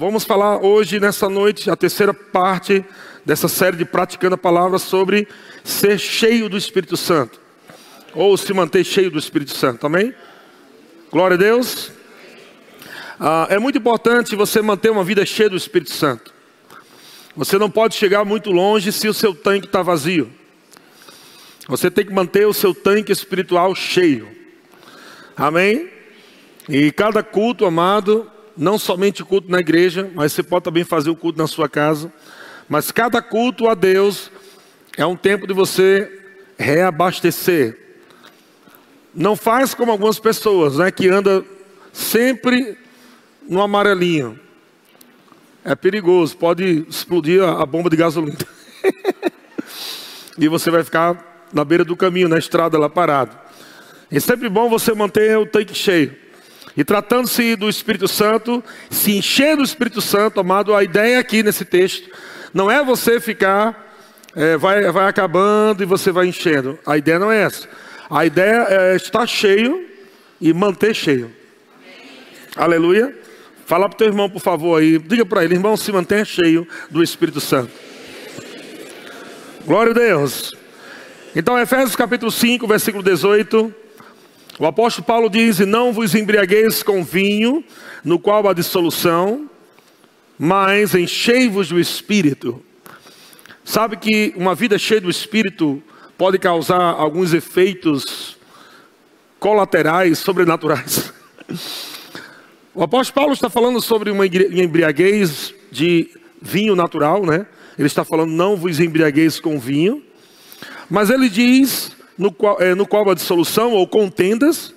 vamos falar hoje, nessa noite, a terceira parte dessa série de Praticando a Palavra sobre ser cheio do Espírito Santo. Ou se manter cheio do Espírito Santo, amém? Glória a Deus. Ah, é muito importante você manter uma vida cheia do Espírito Santo. Você não pode chegar muito longe se o seu tanque está vazio. Você tem que manter o seu tanque espiritual cheio. Amém? E cada culto, amado, não somente culto na igreja, mas você pode também fazer o culto na sua casa. Mas cada culto a Deus é um tempo de você reabastecer. Não faz como algumas pessoas, né, que anda sempre no amarelinho. É perigoso, pode explodir a bomba de gasolina. e você vai ficar na beira do caminho, na estrada lá parado. É sempre bom você manter o tanque cheio. E tratando-se do Espírito Santo, se encher do Espírito Santo, amado, a ideia aqui nesse texto não é você ficar, é, vai, vai acabando e você vai enchendo. A ideia não é essa. A ideia é estar cheio e manter cheio. Aleluia. Fala para o teu irmão, por favor, aí. Diga para ele, irmão, se mantenha cheio do Espírito Santo. Glória a Deus. Então, Efésios capítulo 5, versículo 18. O apóstolo Paulo diz: não vos embriagueis com vinho, no qual há dissolução, mas enchei-vos do espírito. Sabe que uma vida cheia do espírito pode causar alguns efeitos colaterais, sobrenaturais. O apóstolo Paulo está falando sobre uma embriaguez de vinho natural, né? Ele está falando, não vos embriagueis com vinho. Mas ele diz no qual, é, no qual a dissolução ou contendas,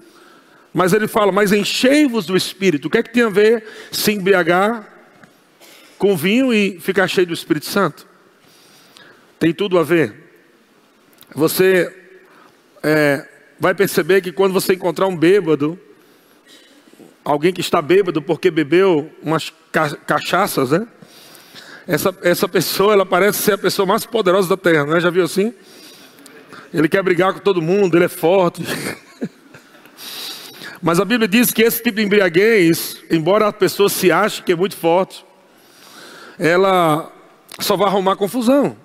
mas ele fala, mas enchei-vos do Espírito. O que é que tem a ver se embriagar com vinho e ficar cheio do Espírito Santo? Tem tudo a ver. Você é, vai perceber que quando você encontrar um bêbado, alguém que está bêbado porque bebeu umas cachaças, né? Essa, essa pessoa, ela parece ser a pessoa mais poderosa da terra, né? Já viu assim? Ele quer brigar com todo mundo, ele é forte. Mas a Bíblia diz que esse tipo de embriaguez, embora a pessoa se ache que é muito forte, ela só vai arrumar confusão.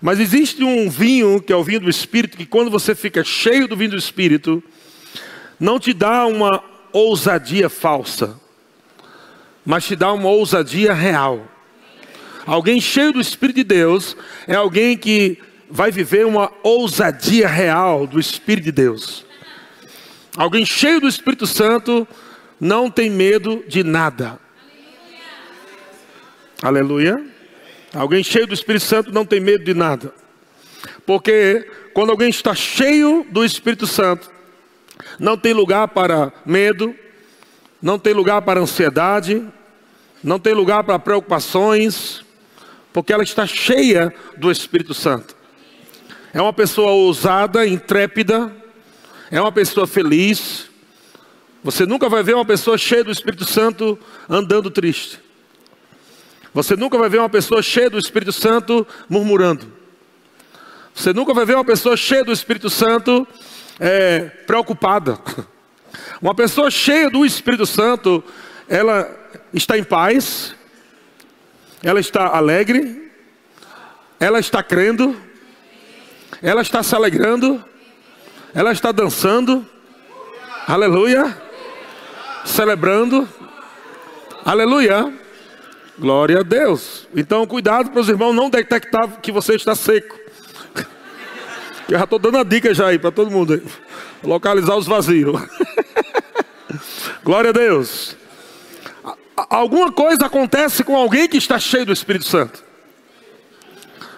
Mas existe um vinho, que é o vinho do Espírito, que quando você fica cheio do vinho do Espírito, não te dá uma ousadia falsa, mas te dá uma ousadia real. Alguém cheio do Espírito de Deus é alguém que vai viver uma ousadia real do Espírito de Deus. Alguém cheio do Espírito Santo não tem medo de nada. Aleluia. Aleluia. Alguém cheio do Espírito Santo não tem medo de nada. Porque quando alguém está cheio do Espírito Santo, não tem lugar para medo, não tem lugar para ansiedade, não tem lugar para preocupações, porque ela está cheia do Espírito Santo. É uma pessoa ousada, intrépida, é uma pessoa feliz. Você nunca vai ver uma pessoa cheia do Espírito Santo andando triste. Você nunca vai ver uma pessoa cheia do Espírito Santo murmurando. Você nunca vai ver uma pessoa cheia do Espírito Santo é, preocupada. Uma pessoa cheia do Espírito Santo, ela está em paz, ela está alegre, ela está crendo, ela está se alegrando, ela está dançando, aleluia, celebrando, aleluia, glória a Deus. Então, cuidado para os irmãos não detectar que você está seco. Eu já estou dando a dica já aí para todo mundo, localizar os vazios. glória a Deus. Alguma coisa acontece com alguém que está cheio do Espírito Santo.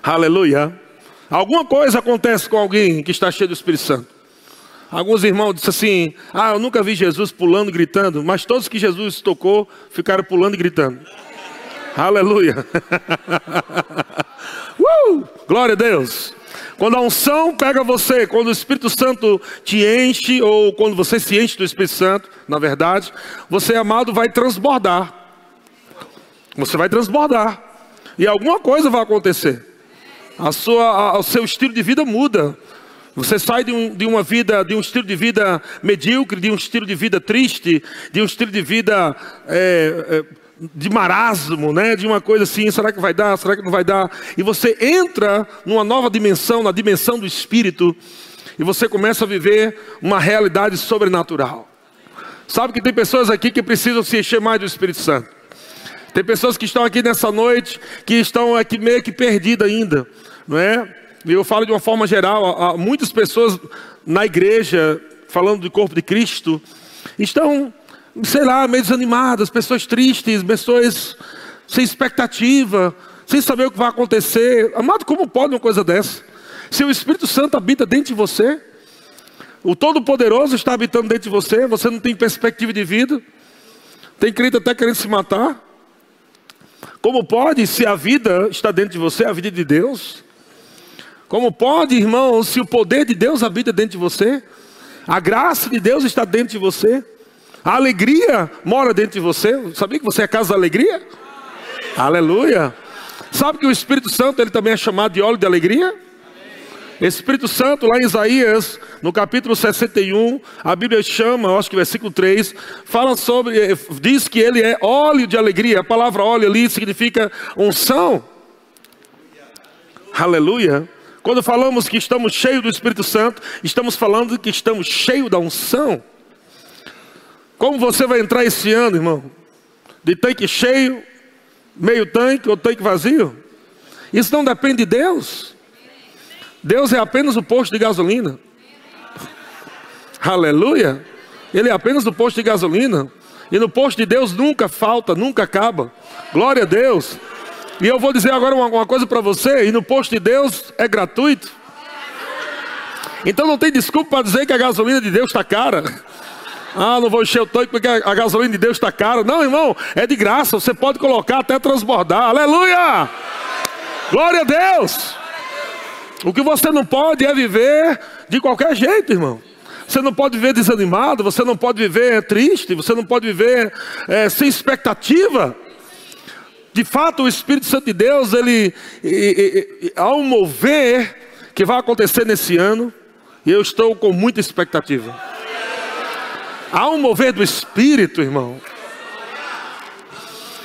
Aleluia. Alguma coisa acontece com alguém que está cheio do Espírito Santo. Alguns irmãos disseram assim: Ah, eu nunca vi Jesus pulando e gritando, mas todos que Jesus tocou ficaram pulando e gritando. Aleluia. uh! Glória a Deus. Quando a unção pega você, quando o Espírito Santo te enche, ou quando você se enche do Espírito Santo, na verdade, você, amado, vai transbordar. Você vai transbordar. E alguma coisa vai acontecer a sua, o seu estilo de vida muda. Você sai de, um, de, uma vida, de um estilo de vida medíocre, de um estilo de vida triste, de um estilo de vida é, é, de marasmo, né? De uma coisa assim, será que vai dar? Será que não vai dar? E você entra numa nova dimensão, na dimensão do espírito, e você começa a viver uma realidade sobrenatural. Sabe que tem pessoas aqui que precisam se encher mais do Espírito Santo. Tem pessoas que estão aqui nessa noite que estão aqui meio que perdidas ainda, não é? E eu falo de uma forma geral, há muitas pessoas na igreja, falando do corpo de Cristo, estão sei lá, meio desanimadas, pessoas tristes, pessoas sem expectativa, sem saber o que vai acontecer. Amado, como pode uma coisa dessa? Se o Espírito Santo habita dentro de você, o Todo-Poderoso está habitando dentro de você, você não tem perspectiva de vida, tem crente até querendo se matar. Como pode, se a vida está dentro de você, a vida de Deus? Como pode, irmão, se o poder de Deus habita dentro de você? A graça de Deus está dentro de você? A alegria mora dentro de você. Sabia que você é casa da alegria? Aleluia. Sabe que o Espírito Santo ele também é chamado de óleo de alegria? Espírito Santo, lá em Isaías, no capítulo 61, a Bíblia chama, acho que versículo 3, fala sobre, eh, diz que ele é óleo de alegria. A palavra óleo ali significa unção. Aleluia. Quando falamos que estamos cheios do Espírito Santo, estamos falando que estamos cheios da unção. Como você vai entrar esse ano, irmão? De tanque cheio, meio tanque ou tanque vazio? Isso não depende de Deus. Deus é apenas o posto de gasolina. Aleluia. Ele é apenas o posto de gasolina. E no posto de Deus nunca falta, nunca acaba. Glória a Deus. E eu vou dizer agora uma, uma coisa para você: e no posto de Deus é gratuito. Então não tem desculpa para dizer que a gasolina de Deus está cara. Ah, não vou encher o tanque porque a gasolina de Deus está cara. Não, irmão, é de graça. Você pode colocar até transbordar. Aleluia! Glória a Deus! O que você não pode é viver de qualquer jeito, irmão. Você não pode viver desanimado, você não pode viver triste, você não pode viver é, sem expectativa. De fato, o Espírito Santo de Deus, ele, há um mover que vai acontecer nesse ano, e eu estou com muita expectativa. Há um mover do Espírito, irmão.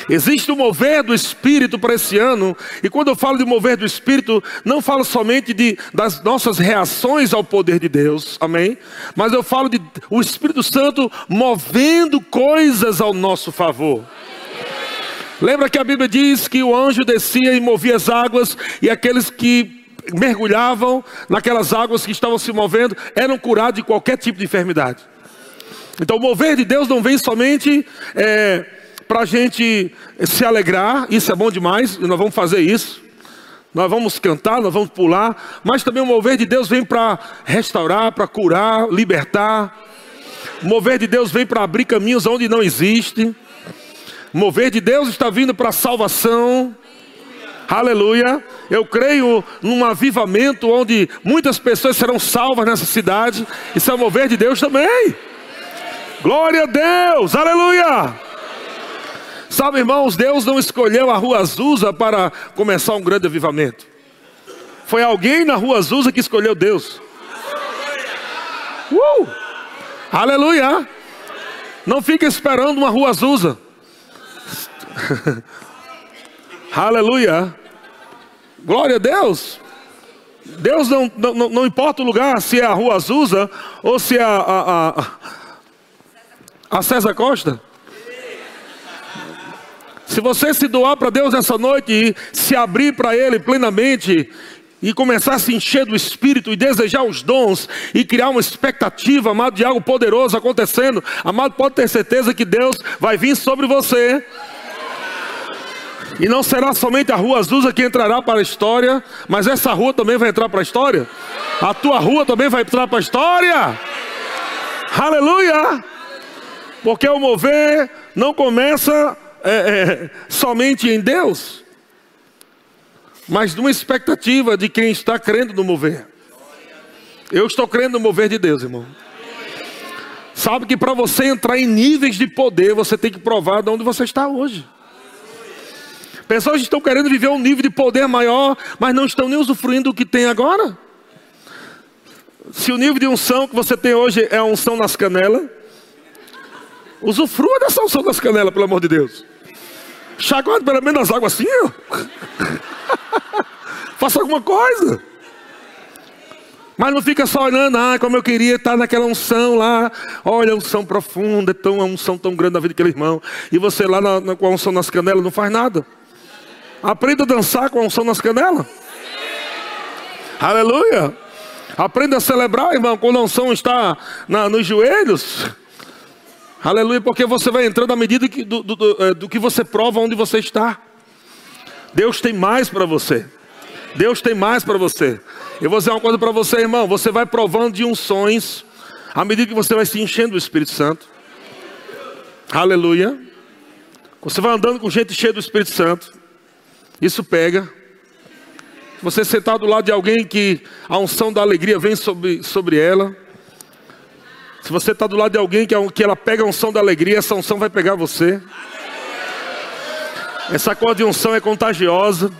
Existe um mover do Espírito para esse ano, e quando eu falo de mover do Espírito, não falo somente de, das nossas reações ao poder de Deus, amém? Mas eu falo de o Espírito Santo movendo coisas ao nosso favor. Lembra que a Bíblia diz que o anjo descia e movia as águas, e aqueles que mergulhavam naquelas águas que estavam se movendo eram curados de qualquer tipo de enfermidade. Então, o mover de Deus não vem somente é, para a gente se alegrar, isso é bom demais, e nós vamos fazer isso. Nós vamos cantar, nós vamos pular, mas também o mover de Deus vem para restaurar, para curar, libertar. O mover de Deus vem para abrir caminhos onde não existe. Mover de Deus está vindo para salvação. Aleluia. Eu creio num avivamento onde muitas pessoas serão salvas nessa cidade. Isso é o mover de Deus também. Glória a Deus, aleluia. Sabe, irmãos, Deus não escolheu a rua Azusa para começar um grande avivamento. Foi alguém na rua Azusa que escolheu Deus. Uh! Aleluia. Não fique esperando uma rua Azusa. Aleluia. Glória a Deus. Deus não, não, não importa o lugar, se é a rua Azusa ou se é a, a, a a César Costa? Se você se doar para Deus essa noite e se abrir para Ele plenamente e começar a se encher do Espírito e desejar os dons e criar uma expectativa, amado, de algo poderoso acontecendo, amado, pode ter certeza que Deus vai vir sobre você. E não será somente a rua Azusa que entrará para a história, mas essa rua também vai entrar para a história. A tua rua também vai entrar para a história. Aleluia! Porque o mover não começa é, é, somente em Deus, mas numa expectativa de quem está crendo no mover. Eu estou crendo no mover de Deus, irmão. Sabe que para você entrar em níveis de poder, você tem que provar de onde você está hoje. Pessoas estão querendo viver um nível de poder maior, mas não estão nem usufruindo do que tem agora. Se o nível de unção que você tem hoje é a unção nas canelas, Usufrua dessa unção das canelas, pelo amor de Deus. Chacoalhe pelo menos as águas assim, ó. Faça alguma coisa. Mas não fica só olhando, ah, como eu queria estar naquela unção lá. Olha, a unção profunda, tão, a unção tão grande na vida daquele irmão. E você lá na, na, com a unção nas canelas não faz nada. Aprenda a dançar com a unção nas canelas. Aleluia. Aprenda a celebrar, irmão, quando a unção está na, nos joelhos. Aleluia, porque você vai entrando à medida que, do, do, do, eh, do que você prova onde você está. Deus tem mais para você. Deus tem mais para você. Eu vou dizer uma coisa para você, irmão. Você vai provando de unções à medida que você vai se enchendo do Espírito Santo. Aleluia. Você vai andando com gente cheia do Espírito Santo. Isso pega. Você sentar do lado de alguém que a unção da alegria vem sobre, sobre ela. Se você está do lado de alguém que, que ela pega a unção da alegria, essa unção vai pegar você. Essa cor de unção é contagiosa.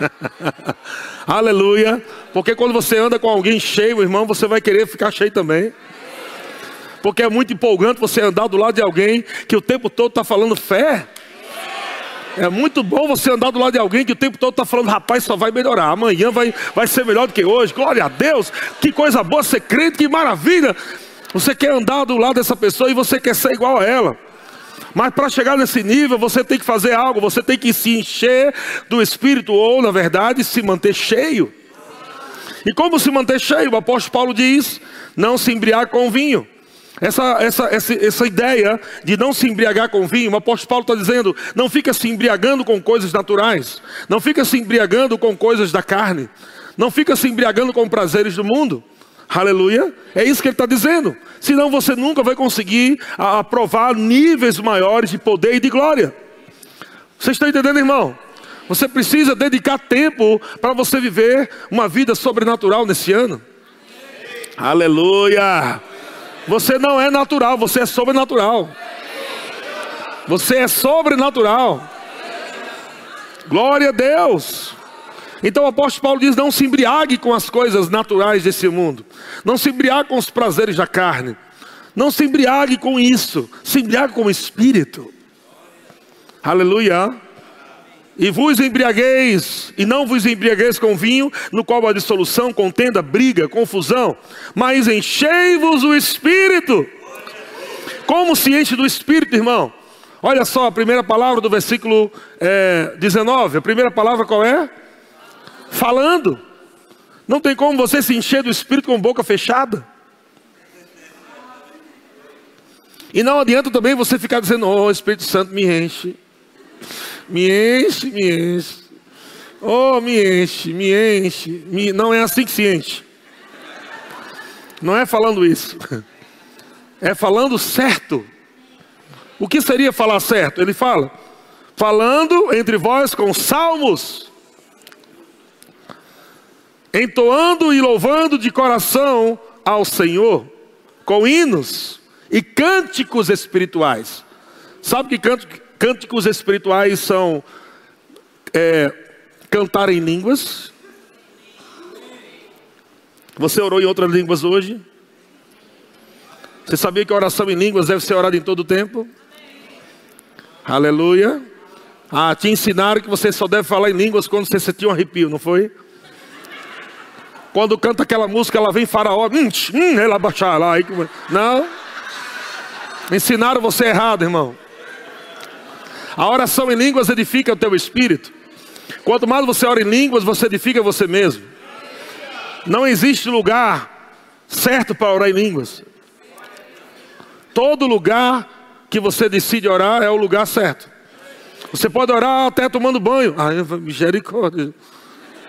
Aleluia. Porque quando você anda com alguém cheio, irmão, você vai querer ficar cheio também. Porque é muito empolgante você andar do lado de alguém que o tempo todo está falando fé. É muito bom você andar do lado de alguém que o tempo todo está falando, rapaz, só vai melhorar. Amanhã vai, vai ser melhor do que hoje. Glória a Deus. Que coisa boa ser crente, que maravilha. Você quer andar do lado dessa pessoa e você quer ser igual a ela. Mas para chegar nesse nível, você tem que fazer algo, você tem que se encher do Espírito, ou, na verdade, se manter cheio. E como se manter cheio? O apóstolo Paulo diz: não se embriagar com vinho. Essa, essa, essa, essa ideia de não se embriagar com vinho, o apóstolo Paulo está dizendo: não fica se embriagando com coisas naturais, não fica se embriagando com coisas da carne, não fica se embriagando com prazeres do mundo. Aleluia. É isso que ele está dizendo. Senão você nunca vai conseguir aprovar níveis maiores de poder e de glória. Vocês estão entendendo, irmão? Você precisa dedicar tempo para você viver uma vida sobrenatural nesse ano. Aleluia. Você não é natural, você é sobrenatural. Você é sobrenatural. Glória a Deus. Então o apóstolo Paulo diz: não se embriague com as coisas naturais desse mundo, não se embriague com os prazeres da carne, não se embriague com isso, se embriague com o espírito. Aleluia. E vos embriagueis, e não vos embriagueis com vinho, no qual há dissolução, contenda, briga, confusão, mas enchei-vos o espírito. Como se enche do espírito, irmão? Olha só a primeira palavra do versículo é, 19. A primeira palavra qual é? falando. Não tem como você se encher do Espírito com boca fechada. E não adianta também você ficar dizendo, oh, Espírito Santo me enche. Me enche, me enche. Oh, me enche, me enche. Me... Não é assim que se enche. Não é falando isso. É falando certo. O que seria falar certo? Ele fala, falando entre vós com salmos entoando e louvando de coração ao Senhor, com hinos e cânticos espirituais. Sabe que cânticos espirituais são é, cantar em línguas? Você orou em outras línguas hoje? Você sabia que oração em línguas deve ser orada em todo o tempo? Aleluia. Ah, te ensinaram que você só deve falar em línguas quando você sentir um arrepio, não foi? Quando canta aquela música, ela vem faraó, hum, hum, ela baixar lá. Não. Ensinaram você errado, irmão. A oração em línguas edifica o teu espírito. Quanto mais você ora em línguas, você edifica você mesmo. Não existe lugar certo para orar em línguas. Todo lugar que você decide orar é o lugar certo. Você pode orar até tomando banho. Ai, misericórdia.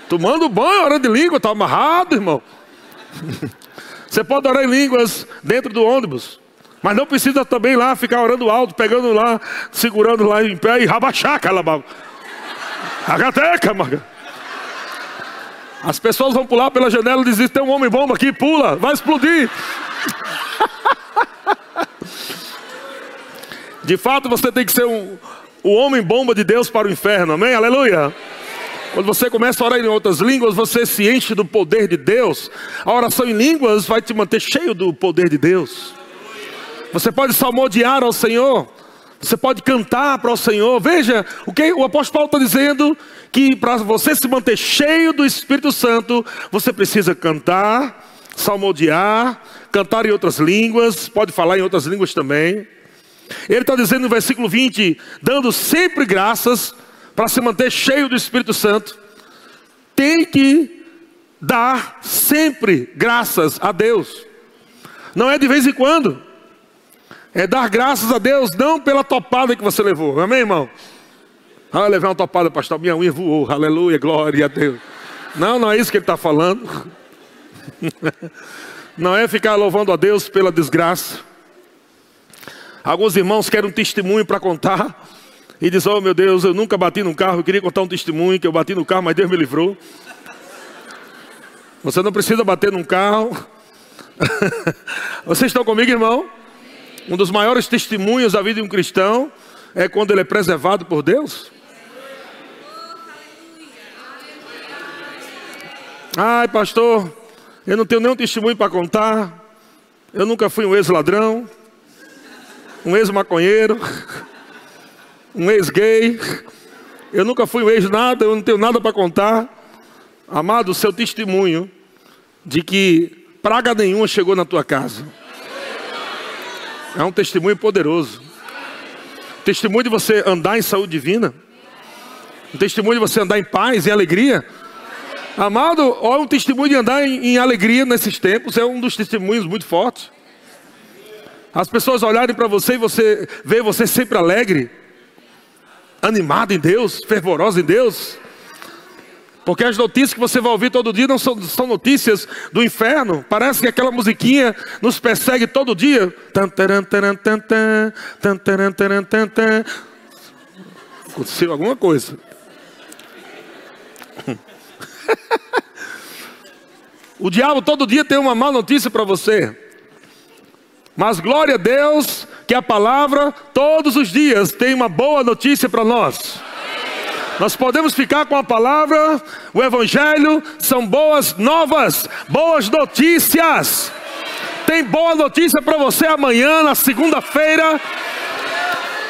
Tomando banho, orando em língua, está amarrado, irmão. Você pode orar em línguas dentro do ônibus. Mas não precisa também lá ficar orando alto, pegando lá, segurando lá em pé e rabachar calabal. Agateca, marga. As pessoas vão pular pela janela e dizem: tem um homem bomba aqui, pula, vai explodir. De fato, você tem que ser um, o homem bomba de Deus para o inferno, amém? Aleluia. Quando você começa a orar em outras línguas, você se enche do poder de Deus. A oração em línguas vai te manter cheio do poder de Deus. Você pode salmodiar ao Senhor. Você pode cantar para o Senhor. Veja o que o apóstolo Paulo está dizendo: que para você se manter cheio do Espírito Santo, você precisa cantar, salmodiar, cantar em outras línguas, pode falar em outras línguas também. Ele está dizendo no versículo 20: dando sempre graças para se manter cheio do Espírito Santo, tem que dar sempre graças a Deus, não é de vez em quando, é dar graças a Deus, não pela topada que você levou, amém, irmão? Ah, levei uma topada, pastor, minha unha voou, aleluia, glória a Deus. Não, não é isso que ele está falando. Não é ficar louvando a Deus pela desgraça. Alguns irmãos querem um testemunho para contar. E diz: Oh meu Deus, eu nunca bati num carro, eu queria contar um testemunho que eu bati no carro, mas Deus me livrou. Você não precisa bater num carro. Vocês estão comigo, irmão? Um dos maiores testemunhos da vida de um cristão é quando ele é preservado por Deus. Ai, pastor, eu não tenho nenhum testemunho para contar. Eu nunca fui um ex-ladrão, um ex-maconheiro, um ex-gay. Eu nunca fui um ex-nada, eu não tenho nada para contar. Amado, o seu testemunho de que praga nenhuma chegou na tua casa. É um testemunho poderoso. Testemunho de você andar em saúde divina. Um testemunho de você andar em paz e alegria. Amado, olha um testemunho de andar em, em alegria nesses tempos, é um dos testemunhos muito fortes. As pessoas olharem para você e você ver você sempre alegre, animado em Deus, fervoroso em Deus. Porque as notícias que você vai ouvir todo dia não são, são notícias do inferno. Parece que aquela musiquinha nos persegue todo dia. Aconteceu alguma coisa. o diabo todo dia tem uma má notícia para você. Mas glória a Deus que a palavra todos os dias tem uma boa notícia para nós. Nós podemos ficar com a palavra, o evangelho são boas novas, boas notícias. Tem boa notícia para você amanhã, na segunda-feira.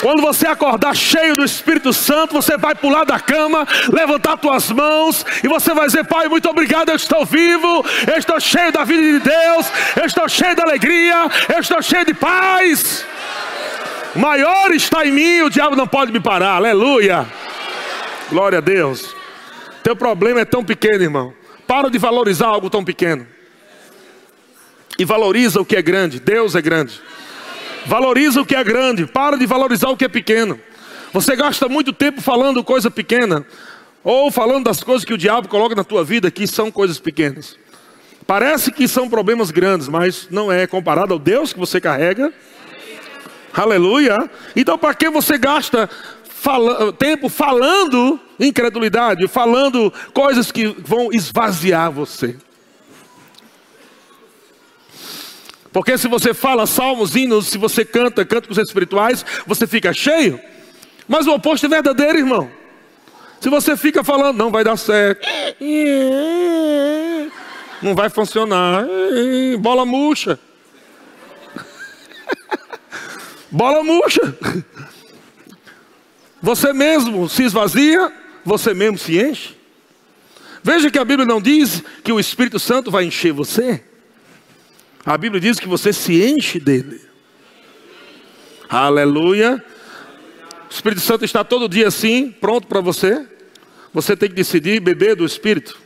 Quando você acordar cheio do Espírito Santo, você vai pular da cama, levantar suas mãos e você vai dizer: Pai, muito obrigado, eu estou vivo, eu estou cheio da vida de Deus, eu estou cheio de alegria, eu estou cheio de paz. Maior está em mim, o diabo não pode me parar, aleluia. Glória a Deus. Teu problema é tão pequeno, irmão. Para de valorizar algo tão pequeno. E valoriza o que é grande. Deus é grande. Valoriza o que é grande, para de valorizar o que é pequeno. Você gasta muito tempo falando coisa pequena, ou falando das coisas que o diabo coloca na tua vida que são coisas pequenas. Parece que são problemas grandes, mas não é comparado ao Deus que você carrega. Aleluia. Então, para que você gasta fala, tempo falando incredulidade, falando coisas que vão esvaziar você? Porque se você fala salmos, hinos, se você canta cânticos espirituais, você fica cheio. Mas o oposto é verdadeiro, irmão. Se você fica falando, não vai dar certo, não vai funcionar, bola murcha. Bola murcha. Você mesmo se esvazia, você mesmo se enche. Veja que a Bíblia não diz que o Espírito Santo vai encher você. A Bíblia diz que você se enche dele. Aleluia. O Espírito Santo está todo dia assim, pronto para você. Você tem que decidir beber do Espírito.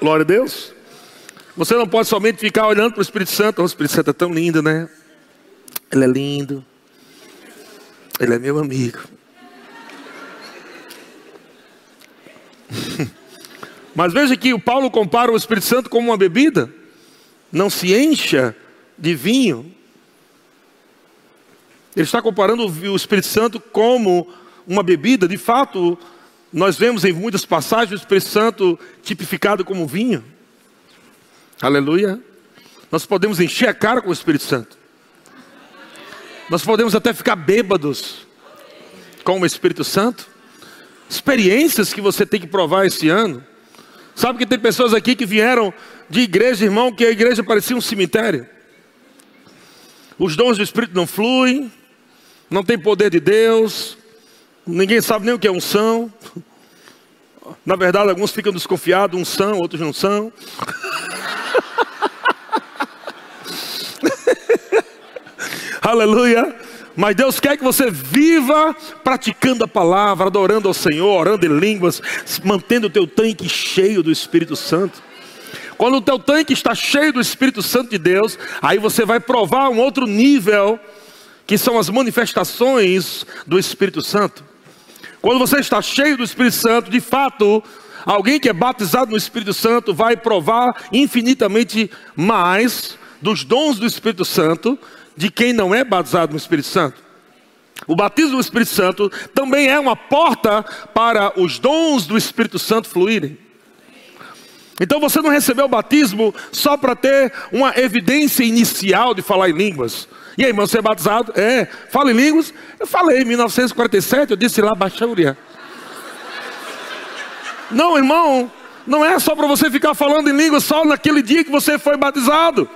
Glória a Deus. Você não pode somente ficar olhando para o Espírito Santo. O Espírito Santo é tão lindo, né? Ele é lindo. Ele é meu amigo. Mas veja que o Paulo compara o Espírito Santo como uma bebida. Não se encha de vinho. Ele está comparando o Espírito Santo como uma bebida. De fato, nós vemos em muitas passagens o Espírito Santo tipificado como vinho. Aleluia. Nós podemos encher a cara com o Espírito Santo. Nós podemos até ficar bêbados com o Espírito Santo. Experiências que você tem que provar esse ano. Sabe que tem pessoas aqui que vieram de igreja, irmão, que a igreja parecia um cemitério. os dons do Espírito não fluem, não tem poder de Deus, ninguém sabe nem o que é unção. Na verdade, alguns ficam desconfiados, uns são, outros não são. Aleluia. Mas Deus quer que você viva praticando a palavra, adorando ao Senhor, orando em línguas, mantendo o teu tanque cheio do Espírito Santo. Quando o teu tanque está cheio do Espírito Santo de Deus, aí você vai provar um outro nível, que são as manifestações do Espírito Santo. Quando você está cheio do Espírito Santo, de fato, alguém que é batizado no Espírito Santo vai provar infinitamente mais dos dons do Espírito Santo de quem não é batizado no Espírito Santo. O batismo no Espírito Santo também é uma porta para os dons do Espírito Santo fluírem. Então você não recebeu o batismo só para ter uma evidência inicial de falar em línguas. E aí, irmão, você é batizado? É. Fala em línguas? Eu falei em 1947, eu disse lá, Baixaria. Não, irmão, não é só para você ficar falando em línguas só naquele dia que você foi batizado.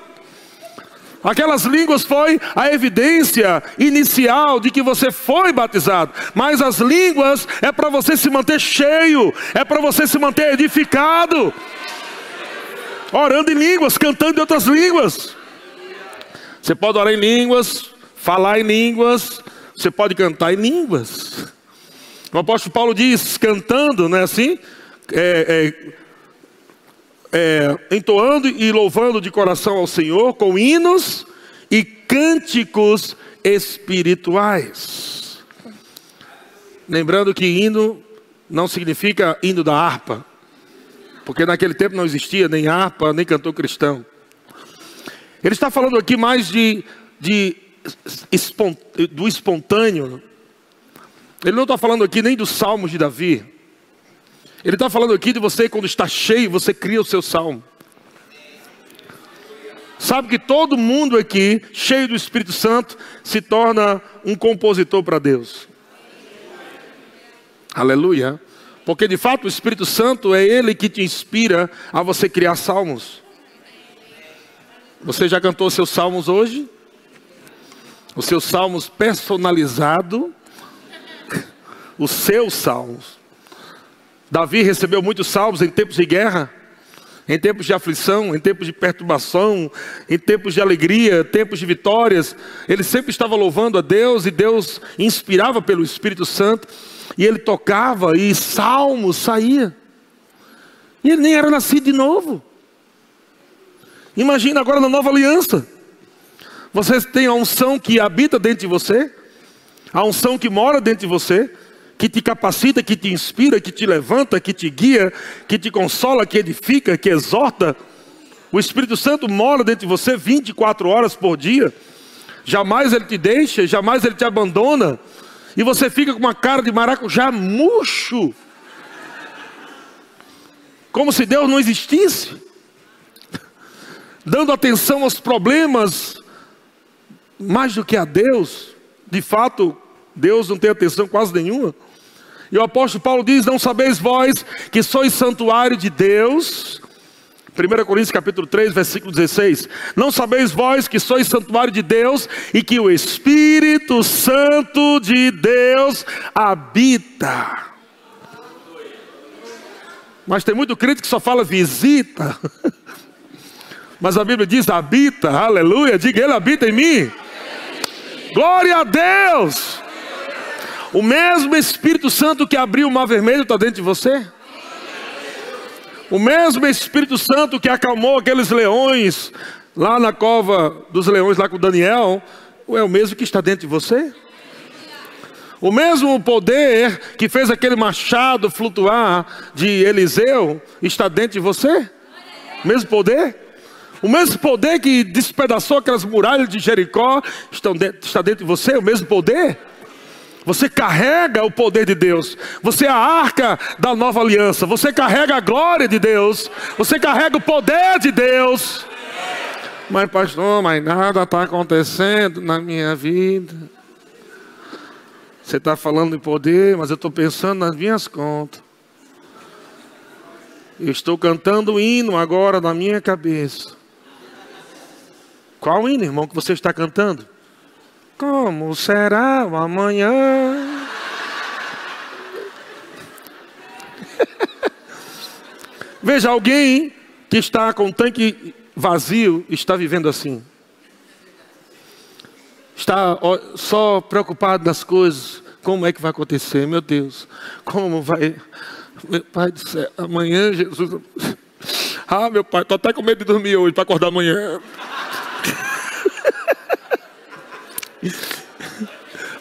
Aquelas línguas foi a evidência inicial de que você foi batizado. Mas as línguas é para você se manter cheio, é para você se manter edificado. Orando em línguas, cantando em outras línguas. Você pode orar em línguas, falar em línguas, você pode cantar em línguas. O apóstolo Paulo diz, cantando, não é assim? É, é, é, entoando e louvando de coração ao Senhor com hinos e cânticos espirituais. Lembrando que hino não significa hino da harpa, porque naquele tempo não existia nem harpa, nem cantor cristão. Ele está falando aqui mais de, de do espontâneo. Ele não está falando aqui nem dos salmos de Davi. Ele está falando aqui de você quando está cheio, você cria o seu salmo. Sabe que todo mundo aqui, cheio do Espírito Santo, se torna um compositor para Deus. Aleluia. Porque de fato o Espírito Santo é ele que te inspira a você criar salmos. Você já cantou seus salmos hoje? Os seus salmos personalizados? Os seus salmos. Davi recebeu muitos salmos em tempos de guerra, em tempos de aflição, em tempos de perturbação, em tempos de alegria, tempos de vitórias. Ele sempre estava louvando a Deus e Deus inspirava pelo Espírito Santo. E ele tocava e salmos saía. E ele nem era nascido de novo. Imagina agora na nova aliança. Você tem a unção que habita dentro de você, a unção que mora dentro de você que te capacita, que te inspira, que te levanta, que te guia, que te consola, que edifica, que exorta. O Espírito Santo mora dentro de você 24 horas por dia. Jamais ele te deixa, jamais ele te abandona. E você fica com uma cara de maracujá murcho. Como se Deus não existisse. Dando atenção aos problemas mais do que a Deus. De fato, Deus não tem atenção quase nenhuma. E o apóstolo Paulo diz: Não sabeis vós que sois santuário de Deus. 1 Coríntios capítulo 3, versículo 16. Não sabeis vós que sois santuário de Deus e que o Espírito Santo de Deus habita. Mas tem muito crente que só fala visita. Mas a Bíblia diz habita, aleluia. Diga, ele habita em mim. Glória a Deus. O mesmo Espírito Santo que abriu o mar vermelho está dentro de você? O mesmo Espírito Santo que acalmou aqueles leões lá na cova dos leões, lá com Daniel, é o mesmo que está dentro de você? O mesmo poder que fez aquele machado flutuar de Eliseu está dentro de você? O mesmo poder? O mesmo poder que despedaçou aquelas muralhas de Jericó está dentro de você? O mesmo poder? Você carrega o poder de Deus. Você é a arca da nova aliança. Você carrega a glória de Deus. Você carrega o poder de Deus. Mas, pastor, mas nada está acontecendo na minha vida. Você está falando em poder, mas eu estou pensando nas minhas contas. Eu estou cantando o hino agora na minha cabeça. Qual hino, irmão, que você está cantando? Como será o amanhã? Veja, alguém que está com o tanque vazio está vivendo assim. Está só preocupado nas coisas. Como é que vai acontecer? Meu Deus, como vai. Meu pai do céu, amanhã Jesus. Ah, meu pai, estou até com medo de dormir hoje para acordar amanhã.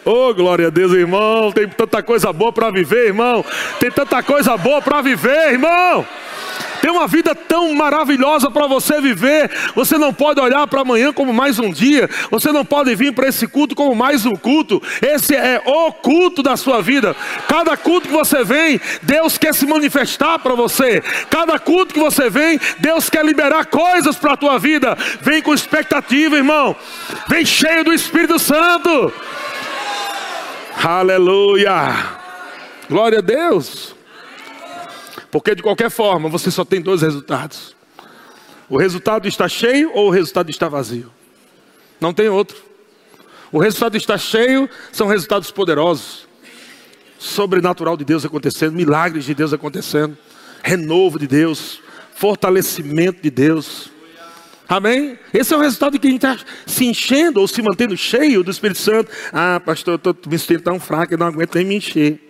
Oh, glória a Deus, irmão. Tem tanta coisa boa para viver, irmão. Tem tanta coisa boa para viver, irmão. Tem uma vida tão maravilhosa para você viver. Você não pode olhar para amanhã como mais um dia. Você não pode vir para esse culto como mais um culto. Esse é o culto da sua vida. Cada culto que você vem, Deus quer se manifestar para você. Cada culto que você vem, Deus quer liberar coisas para a tua vida. Vem com expectativa, irmão. Vem cheio do Espírito Santo. Aleluia. Glória a Deus. Porque de qualquer forma, você só tem dois resultados: o resultado está cheio ou o resultado está vazio. Não tem outro. O resultado está cheio são resultados poderosos, sobrenatural de Deus acontecendo, milagres de Deus acontecendo, renovo de Deus, fortalecimento de Deus. Amém? Esse é o resultado de quem está se enchendo ou se mantendo cheio do Espírito Santo. Ah, pastor, eu estou me sentindo tão fraco, eu não aguento nem me encher.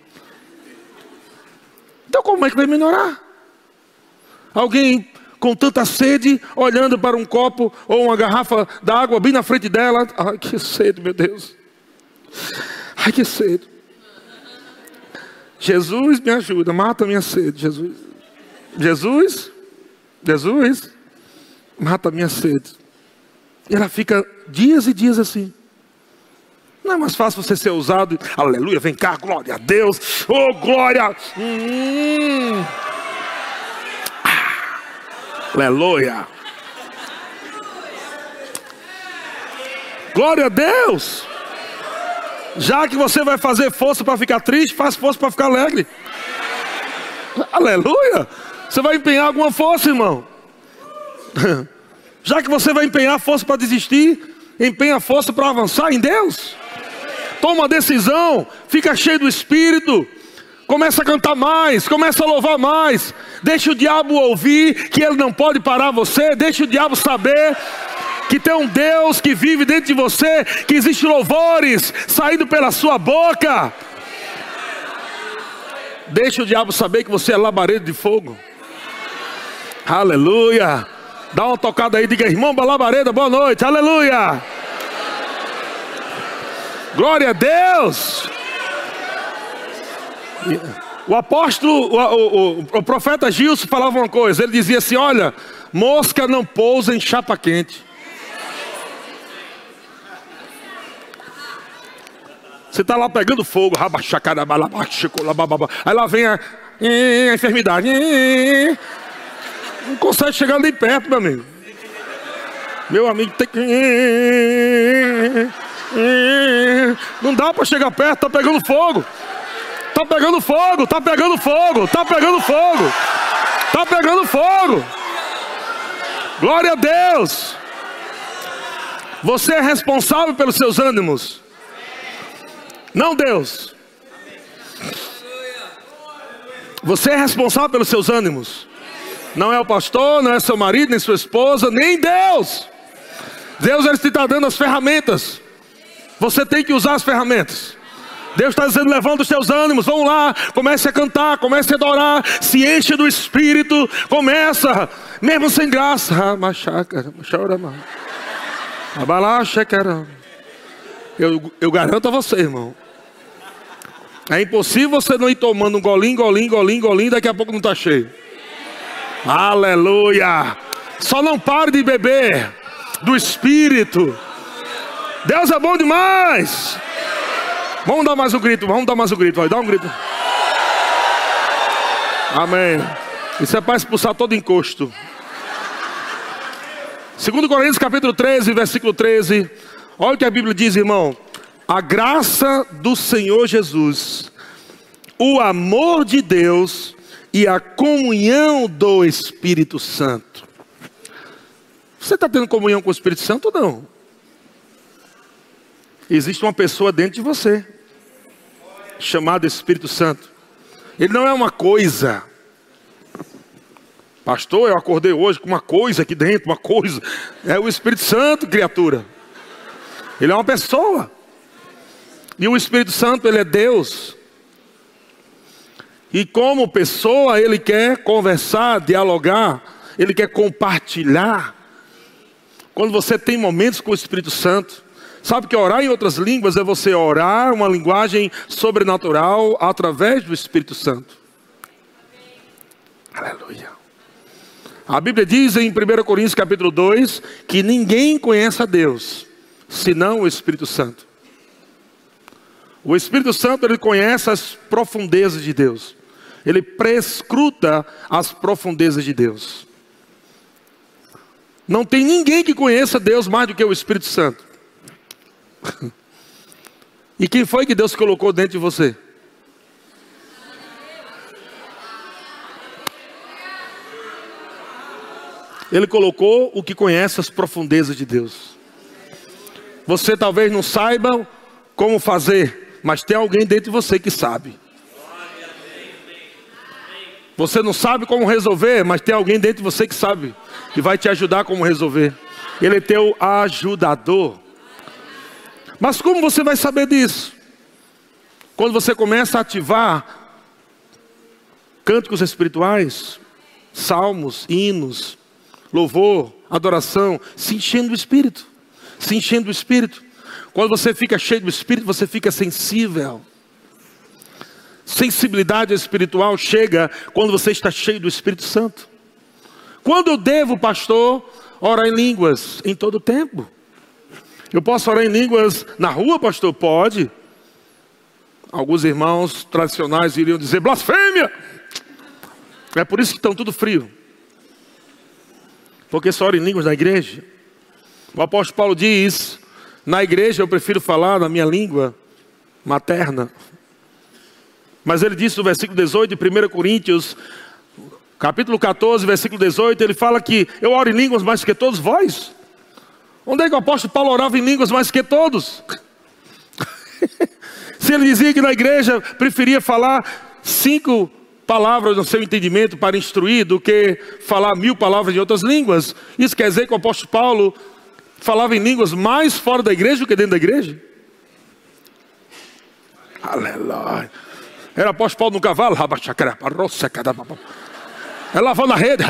Então, como é que vai melhorar? Alguém com tanta sede, olhando para um copo ou uma garrafa d'água bem na frente dela. Ai, que sede, meu Deus. Ai, que sede. Jesus me ajuda, mata a minha sede, Jesus. Jesus, Jesus, mata a minha sede. E ela fica dias e dias assim. Não é mais fácil você ser usado, aleluia, vem cá, glória a Deus, oh glória, hum. ah, aleluia, glória a Deus. Já que você vai fazer força para ficar triste, faz força para ficar alegre. Aleluia. Você vai empenhar alguma força, irmão. Já que você vai empenhar força para desistir, empenha força para avançar em Deus. Toma uma decisão, fica cheio do Espírito. Começa a cantar mais, começa a louvar mais. Deixa o diabo ouvir que ele não pode parar você. Deixa o diabo saber que tem um Deus que vive dentro de você, que existe louvores saindo pela sua boca. Deixa o diabo saber que você é labareda de fogo. Aleluia. Dá uma tocada aí, diga, irmão Balabareda, boa noite, aleluia. Glória a Deus. O apóstolo, o, o, o, profeta Gilson falava uma coisa, ele dizia assim: olha, mosca não pousa em chapa quente. Você está lá pegando fogo, aí lá vem a, a enfermidade. Não consegue chegar nem perto, meu amigo. Meu amigo tem que. Não dá para chegar perto, tá pegando fogo. Tá pegando fogo, tá pegando fogo, tá pegando fogo. Tá pegando fogo. Glória a Deus. Você é responsável pelos seus ânimos. Não Deus. Você é responsável pelos seus ânimos. Não é o pastor, não é seu marido, nem sua esposa, nem Deus. Deus ele está dando as ferramentas. Você tem que usar as ferramentas. Deus está dizendo: levanta os seus ânimos, vamos lá, comece a cantar, comece a adorar, se enche do Espírito, começa, mesmo sem graça. Eu, eu garanto a você, irmão. É impossível você não ir tomando um golinho, golinho, golinho, golinho, daqui a pouco não está cheio. Aleluia! Só não pare de beber do Espírito. Deus é bom demais. Vamos dar mais um grito, vamos dar mais um grito, vai, dá um grito. Amém. Isso é para expulsar todo encosto. Segundo Coríntios capítulo 13, versículo 13. Olha o que a Bíblia diz, irmão. A graça do Senhor Jesus, o amor de Deus e a comunhão do Espírito Santo. Você está tendo comunhão com o Espírito Santo ou não? Existe uma pessoa dentro de você, chamada Espírito Santo. Ele não é uma coisa. Pastor, eu acordei hoje com uma coisa aqui dentro, uma coisa. É o Espírito Santo, criatura. Ele é uma pessoa. E o Espírito Santo, ele é Deus. E como pessoa, ele quer conversar, dialogar, ele quer compartilhar. Quando você tem momentos com o Espírito Santo, sabe que orar em outras línguas é você orar uma linguagem sobrenatural através do Espírito Santo. Aleluia. A Bíblia diz em 1 Coríntios capítulo 2 que ninguém conhece a Deus senão o Espírito Santo. O Espírito Santo ele conhece as profundezas de Deus. Ele prescruta as profundezas de Deus. Não tem ninguém que conheça Deus mais do que o Espírito Santo. E quem foi que Deus colocou dentro de você? Ele colocou o que conhece as profundezas de Deus. Você talvez não saiba como fazer, mas tem alguém dentro de você que sabe. Você não sabe como resolver, mas tem alguém dentro de você que sabe e vai te ajudar como resolver. Ele é teu ajudador. Mas como você vai saber disso? Quando você começa a ativar cânticos espirituais, salmos, hinos, louvor, adoração, se enchendo do Espírito, se enchendo do Espírito. Quando você fica cheio do Espírito, você fica sensível. Sensibilidade espiritual chega quando você está cheio do Espírito Santo. Quando eu devo, pastor, orar em línguas? Em todo tempo. Eu posso orar em línguas na rua, pastor? Pode. Alguns irmãos tradicionais iriam dizer blasfêmia. É por isso que estão tudo frio. Porque só ora em línguas na igreja. O apóstolo Paulo diz: na igreja eu prefiro falar na minha língua materna. Mas ele disse no versículo 18 de 1 Coríntios, capítulo 14, versículo 18, ele fala que eu oro em línguas mais que todos vós. Onde é que o apóstolo Paulo orava em línguas mais que todos? Se ele dizia que na igreja preferia falar cinco palavras no seu entendimento para instruir do que falar mil palavras em outras línguas, isso quer dizer que o apóstolo Paulo falava em línguas mais fora da igreja do que dentro da igreja? Aleluia. Era apóstolo Paulo no cavalo, é lavando a rede,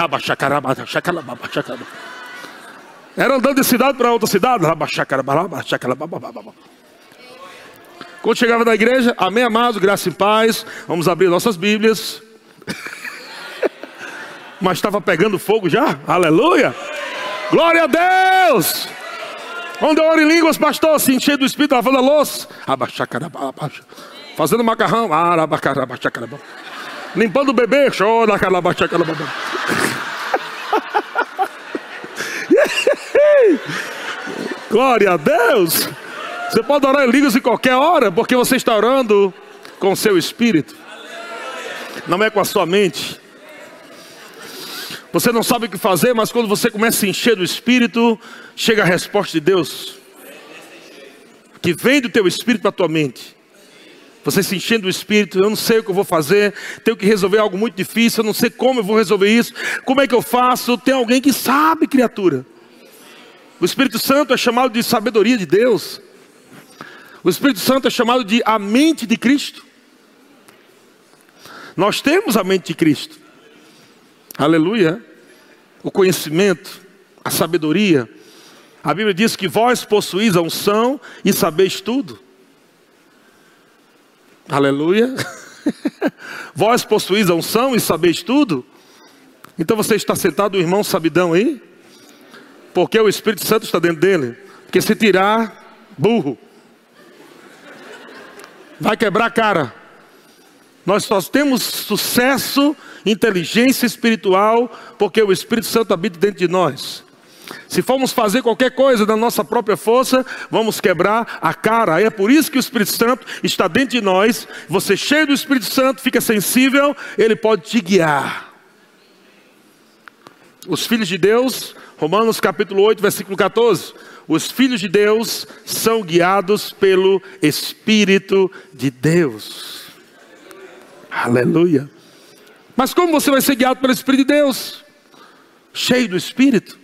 era andando de cidade para outra cidade, quando chegava na igreja, amém, amado, graça e paz, vamos abrir nossas Bíblias. Mas estava pegando fogo já, aleluia, glória a Deus. Onde eu oro em línguas, pastor, se encher do Espírito, lavando a louça, fazendo macarrão, limpando o bebê, chora, Glória a Deus. Você pode orar em línguas em qualquer hora, porque você está orando com seu espírito, não é com a sua mente. Você não sabe o que fazer, mas quando você começa a se encher do espírito, chega a resposta de Deus, que vem do teu espírito para a tua mente. Você se enchendo do espírito, eu não sei o que eu vou fazer, tenho que resolver algo muito difícil, eu não sei como eu vou resolver isso, como é que eu faço? Tem alguém que sabe, criatura. O Espírito Santo é chamado de sabedoria de Deus. O Espírito Santo é chamado de a mente de Cristo. Nós temos a mente de Cristo. Aleluia. O conhecimento, a sabedoria. A Bíblia diz que vós possuís a unção e sabeis tudo. Aleluia. Vós possuís a unção e sabeis tudo. Então você está sentado, o irmão sabidão aí? Porque o Espírito Santo está dentro dele. Porque se tirar, burro. Vai quebrar a cara. Nós só temos sucesso, inteligência espiritual, porque o Espírito Santo habita dentro de nós. Se formos fazer qualquer coisa da nossa própria força, vamos quebrar a cara. É por isso que o Espírito Santo está dentro de nós. Você cheio do Espírito Santo, fica sensível, ele pode te guiar. Os filhos de Deus, Romanos capítulo 8, versículo 14. Os filhos de Deus são guiados pelo Espírito de Deus. Aleluia. Mas como você vai ser guiado pelo Espírito de Deus? Cheio do Espírito.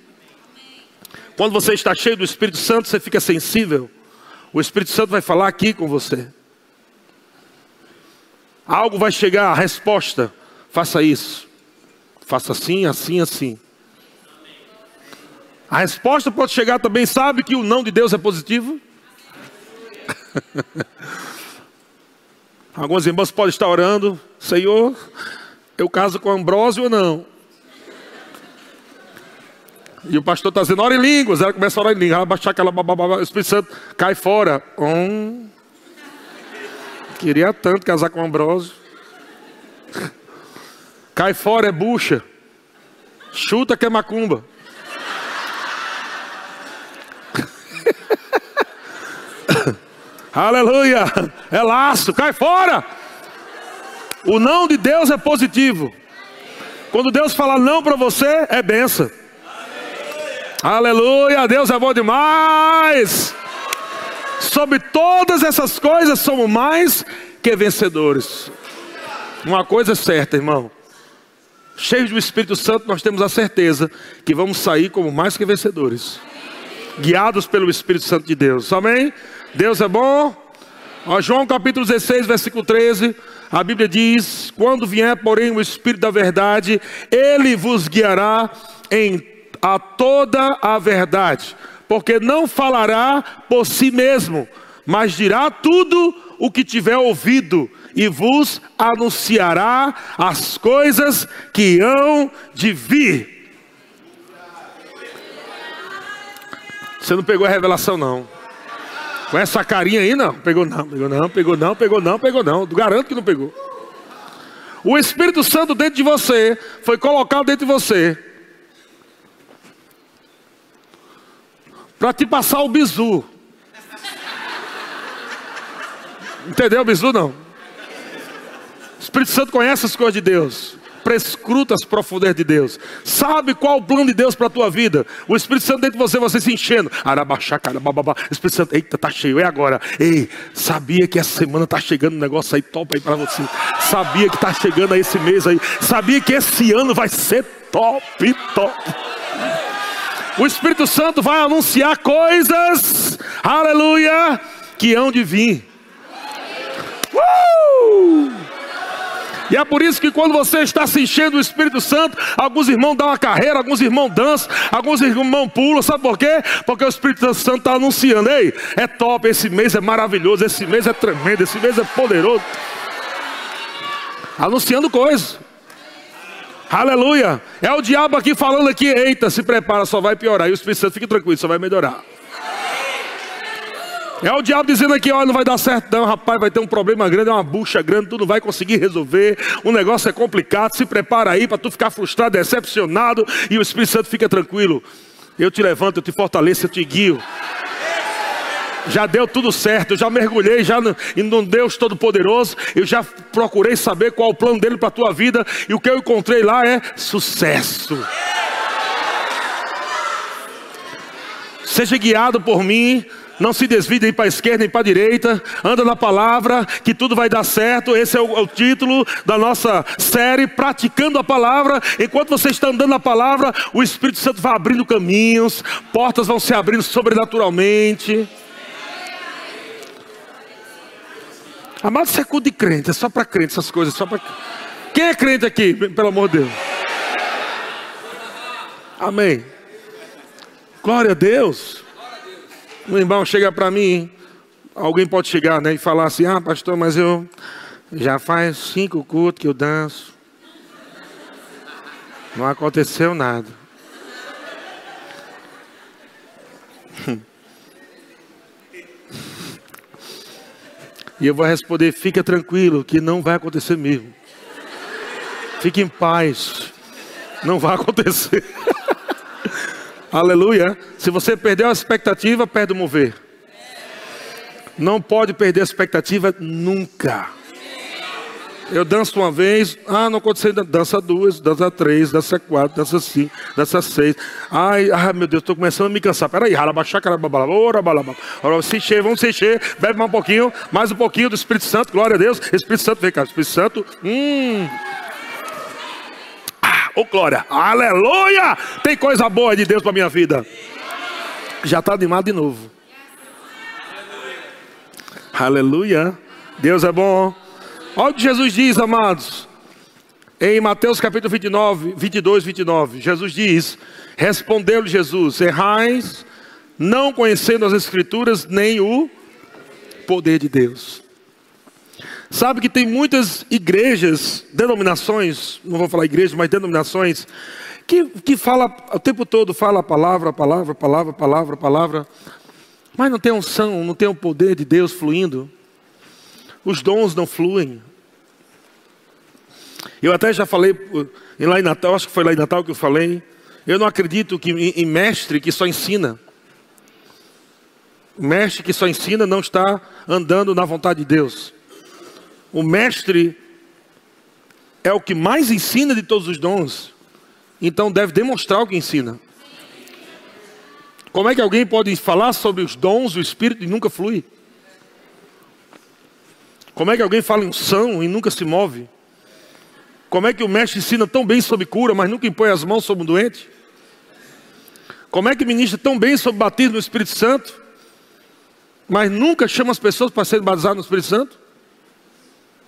Quando você está cheio do Espírito Santo, você fica sensível. O Espírito Santo vai falar aqui com você. Algo vai chegar, a resposta. Faça isso. Faça assim, assim, assim. A resposta pode chegar também, sabe que o não de Deus é positivo? Algumas irmãs podem estar orando, Senhor, eu caso com Ambrósio ou não? E o pastor está dizendo, ora em línguas. Ela começa a orar em línguas, ela baixar aquela bababá, o Espírito Santo cai fora. Hum, queria tanto casar com Ambrósio. Cai fora é bucha. Chuta que é macumba. Aleluia! É laço, cai fora! O não de Deus é positivo. Quando Deus fala não para você, é benção. Aleluia. Deus é bom demais! Sobre todas essas coisas somos mais que vencedores. Uma coisa é certa, irmão. Cheios do Espírito Santo, nós temos a certeza que vamos sair como mais que vencedores. Guiados pelo Espírito Santo de Deus. Amém? Deus é bom. Ó, João capítulo 16, versículo 13. A Bíblia diz: Quando vier, porém, o Espírito da verdade, ele vos guiará em a toda a verdade, porque não falará por si mesmo, mas dirá tudo o que tiver ouvido e vos anunciará as coisas que hão de vir. Você não pegou a revelação, não. Com essa carinha aí, não. Pegou não, pegou não, pegou não, pegou não, pegou não. Garanto que não pegou. O Espírito Santo dentro de você foi colocado dentro de você para te passar o bizu. Entendeu o bizu não? O Espírito Santo conhece as coisas de Deus prescruta as profundezas de Deus, sabe qual o plano de Deus para a tua vida. O Espírito Santo dentro de você, você se enchendo. Arabaxá, cara, bababá. Espírito Santo, eita, tá cheio, é agora. Ei, sabia que essa semana tá chegando um negócio aí top aí para você. Sabia que tá chegando aí esse mês aí. Sabia que esse ano vai ser top, top. O Espírito Santo vai anunciar coisas, aleluia, que hão de vir. Uh! E é por isso que quando você está se enchendo do Espírito Santo, alguns irmãos dão uma carreira, alguns irmãos dançam, alguns irmãos pulam, sabe por quê? Porque o Espírito Santo está anunciando, ei, é top, esse mês é maravilhoso, esse mês é tremendo, esse mês é poderoso. Anunciando coisas. Aleluia. É o diabo aqui falando aqui, eita, se prepara, só vai piorar. E o Espírito Santo, fique tranquilo, só vai melhorar. É o diabo dizendo aqui, olha, não vai dar certo não, rapaz, vai ter um problema grande, é uma bucha grande, tu não vai conseguir resolver, o negócio é complicado, se prepara aí para tu ficar frustrado, decepcionado, e o Espírito Santo fica tranquilo. Eu te levanto, eu te fortaleço, eu te guio. Já deu tudo certo, eu já mergulhei já no, no Deus Todo-Poderoso, eu já procurei saber qual o plano dele para a tua vida, e o que eu encontrei lá é sucesso. Seja guiado por mim, não se desvie nem para a esquerda nem para a direita. Anda na palavra, que tudo vai dar certo. Esse é o, é o, título da nossa série, Praticando a Palavra. Enquanto você está andando na palavra, o Espírito Santo vai abrindo caminhos, portas vão se abrindo sobrenaturalmente. Amado, isso é culto de crente, é só para crente essas coisas. Só pra... Quem é crente aqui, pelo amor de Deus? Amém. Glória a Deus. Um irmão chega para mim, alguém pode chegar né, e falar assim: Ah, pastor, mas eu já faz cinco cultos que eu danço. Não aconteceu nada. E eu vou responder: fica tranquilo, que não vai acontecer mesmo. Fique em paz, não vai acontecer. Aleluia. Se você perdeu a expectativa, perde o mover. Não pode perder a expectativa nunca. Eu danço uma vez, ah, não aconteceu, dança duas, dança três, dança quatro, dança cinco, dança seis. Ai, ai meu Deus, estou começando a me cansar. Peraí, se encher, vamos se encher, bebe mais um pouquinho, mais um pouquinho do Espírito Santo, glória a Deus. Espírito Santo, vem cá, Espírito Santo, hum. Ah, oh glória, aleluia! Tem coisa boa de Deus para minha vida. Já está animado de novo. Aleluia. Deus é bom. Olha o que Jesus diz, amados. Em Mateus capítulo 29, 22, 29. Jesus diz: Respondeu-lhe Jesus: Errais, não conhecendo as Escrituras nem o poder de Deus. Sabe que tem muitas igrejas, denominações, não vou falar igrejas, mas denominações, que, que fala o tempo todo, fala a palavra, a palavra, a palavra, a palavra, a palavra, mas não tem unção, não tem o poder de Deus fluindo. Os dons não fluem. Eu até já falei lá em Natal, acho que foi lá em Natal que eu falei. Eu não acredito que em mestre que só ensina. O mestre que só ensina não está andando na vontade de Deus. O mestre é o que mais ensina de todos os dons. Então deve demonstrar o que ensina. Como é que alguém pode falar sobre os dons do Espírito e nunca flui? Como é que alguém fala em unção e nunca se move? Como é que o mestre ensina tão bem sobre cura, mas nunca impõe as mãos sobre um doente? Como é que ministra tão bem sobre batismo no Espírito Santo, mas nunca chama as pessoas para serem batizadas no Espírito Santo?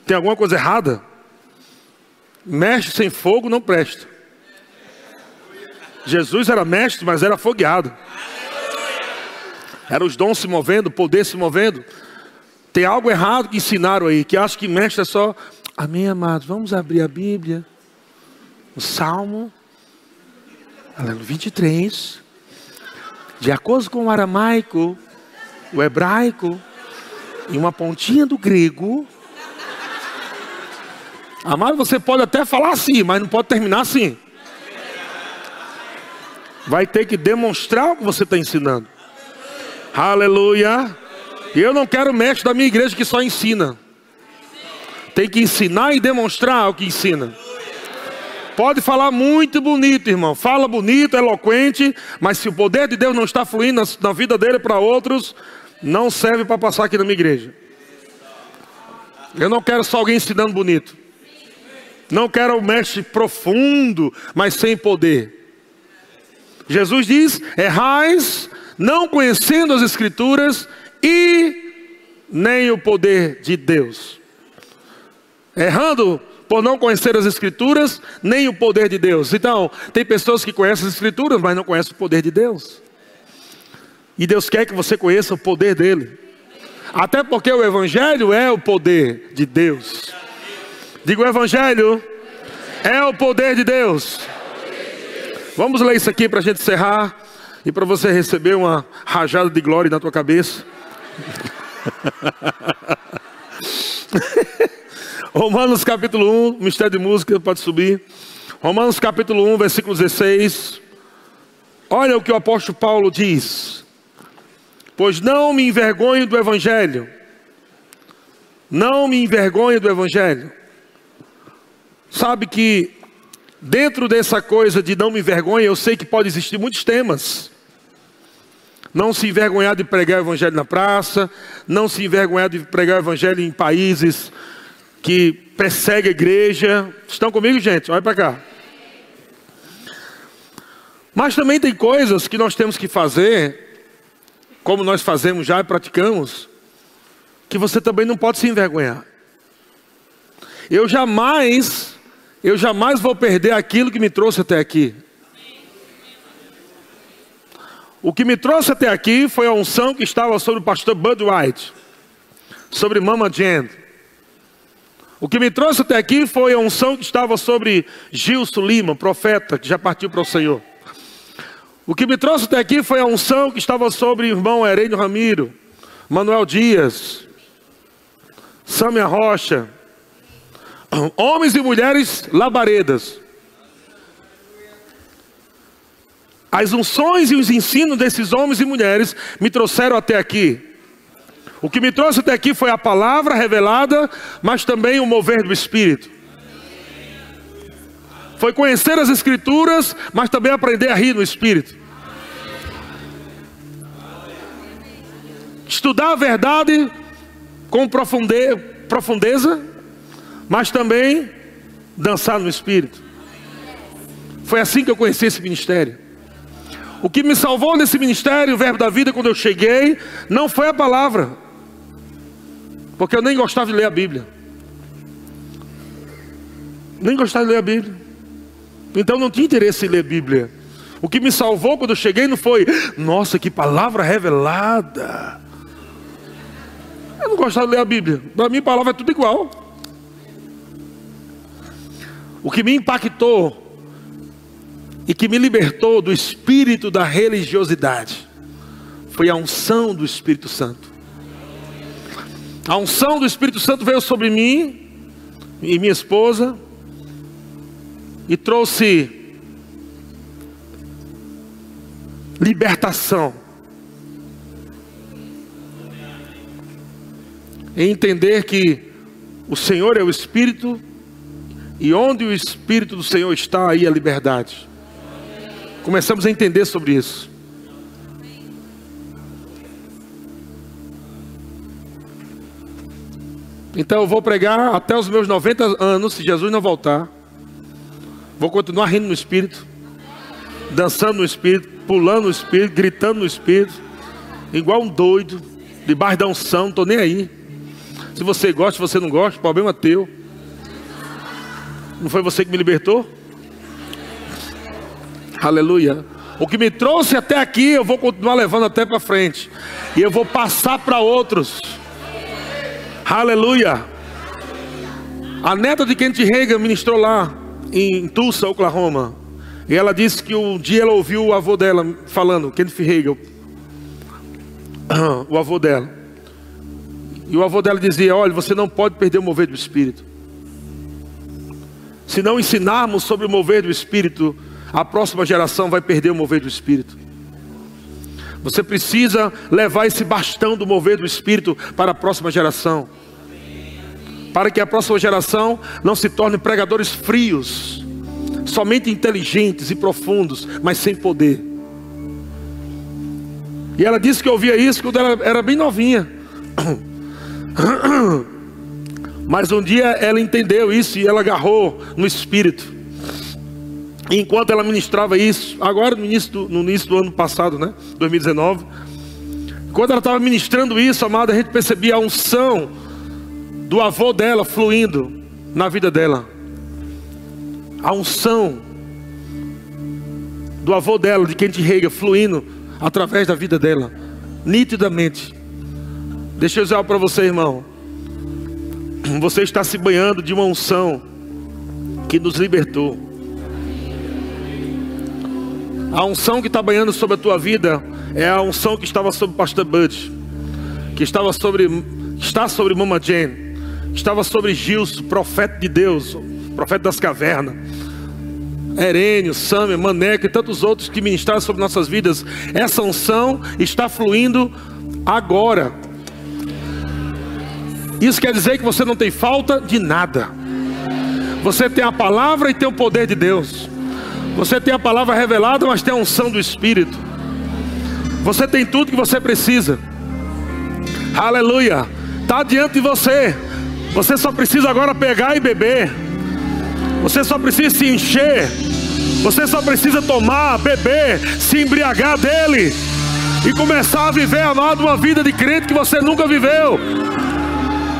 Tem alguma coisa errada? Mestre sem fogo não presta. Jesus era mestre, mas era fogueado. Era os dons se movendo, o poder se movendo. Tem algo errado que ensinaram aí, que acho que mestre é só. Amém, amados. Vamos abrir a Bíblia. O Salmo. 23. De acordo com o aramaico, o hebraico e uma pontinha do grego. Amado, você pode até falar assim, mas não pode terminar assim. Vai ter que demonstrar o que você está ensinando. Aleluia. Eu não quero mestre da minha igreja que só ensina. Tem que ensinar e demonstrar o que ensina. Pode falar muito bonito, irmão. Fala bonito, eloquente, mas se o poder de Deus não está fluindo na, vida dele para outros, não serve para passar aqui na minha igreja. Eu não quero só alguém ensinando bonito. Não quero o mestre profundo, mas sem poder. Jesus diz: errais, não conhecendo as Escrituras e nem o poder de Deus. Errando por não conhecer as Escrituras, nem o poder de Deus. Então, tem pessoas que conhecem as Escrituras, mas não conhecem o poder de Deus. E Deus quer que você conheça o poder dele. Até porque o Evangelho é o poder de Deus. Digo, o Evangelho é o poder de Deus. Vamos ler isso aqui para a gente encerrar e para você receber uma rajada de glória na tua cabeça. Romanos capítulo 1, mistério de música, pode subir. Romanos capítulo 1, versículo 16. Olha o que o apóstolo Paulo diz. Pois não me envergonho do evangelho. Não me envergonho do evangelho. Sabe que dentro dessa coisa de não me envergonho, eu sei que pode existir muitos temas não se envergonhar de pregar o evangelho na praça, não se envergonhar de pregar o evangelho em países que perseguem a igreja. Estão comigo, gente? Olha para cá. Mas também tem coisas que nós temos que fazer, como nós fazemos já e praticamos, que você também não pode se envergonhar. Eu jamais, eu jamais vou perder aquilo que me trouxe até aqui. O que me trouxe até aqui foi a unção que estava sobre o pastor Bud White, sobre Mama Jen. O que me trouxe até aqui foi a unção que estava sobre Gilson Lima, profeta, que já partiu para o Senhor. O que me trouxe até aqui foi a unção que estava sobre irmão Herênio Ramiro, Manuel Dias, Sâmia Rocha, homens e mulheres labaredas. As unções e os ensinos desses homens e mulheres me trouxeram até aqui. O que me trouxe até aqui foi a palavra revelada, mas também o mover do Espírito. Foi conhecer as Escrituras, mas também aprender a rir no Espírito. Estudar a verdade com profunde, profundeza, mas também dançar no Espírito. Foi assim que eu conheci esse ministério. O que me salvou nesse ministério, o Verbo da Vida, quando eu cheguei, não foi a palavra, porque eu nem gostava de ler a Bíblia. Nem gostava de ler a Bíblia. Então não tinha interesse em ler a Bíblia. O que me salvou quando eu cheguei não foi, nossa, que palavra revelada. Eu não gostava de ler a Bíblia. Para mim, palavra é tudo igual. O que me impactou e que me libertou do espírito da religiosidade foi a unção do Espírito Santo. A unção do Espírito Santo veio sobre mim e minha esposa e trouxe libertação. Em entender que o Senhor é o Espírito e onde o Espírito do Senhor está, aí a liberdade. Começamos a entender sobre isso. Então eu vou pregar até os meus 90 anos, se Jesus não voltar. Vou continuar rindo no Espírito, dançando no Espírito, pulando no Espírito, gritando no Espírito, igual um doido, debaixo da unção, não estou nem aí. Se você gosta, se você não gosta, problema teu. Não foi você que me libertou? Aleluia. O que me trouxe até aqui, eu vou continuar levando até para frente. E eu vou passar para outros. Aleluia. A neta de Kent Reagan ministrou lá em Tulsa, Oklahoma. E ela disse que um dia ela ouviu o avô dela falando, Kenneth Reagan, o avô dela. E o avô dela dizia: Olha, você não pode perder o mover do Espírito. Se não ensinarmos sobre o mover do Espírito, a próxima geração vai perder o mover do Espírito. Você precisa levar esse bastão do mover do Espírito para a próxima geração. Para que a próxima geração não se torne pregadores frios, somente inteligentes e profundos, mas sem poder. E ela disse que ouvia isso quando ela era bem novinha. Mas um dia ela entendeu isso e ela agarrou no espírito. Enquanto ela ministrava isso, agora no início do, no início do ano passado, né? 2019. Quando ela estava ministrando isso, amada, a gente percebia a unção do avô dela fluindo na vida dela. A unção do avô dela, de Kent Rega, fluindo através da vida dela, nitidamente. Deixa eu dizer algo para você, irmão. Você está se banhando de uma unção que nos libertou. A unção que está banhando sobre a tua vida é a unção que estava sobre o pastor Bud, que estava sobre, está sobre Mama Jane, estava sobre Gilson, profeta de Deus, profeta das cavernas. Herênio, Samuel, Maneco e tantos outros que ministraram sobre nossas vidas. Essa unção está fluindo agora. Isso quer dizer que você não tem falta de nada. Você tem a palavra e tem o poder de Deus. Você tem a palavra revelada, mas tem a unção do Espírito. Você tem tudo que você precisa. Aleluia. Está diante de você. Você só precisa agora pegar e beber. Você só precisa se encher. Você só precisa tomar, beber, se embriagar dele. E começar a viver, amado, uma vida de crente que você nunca viveu.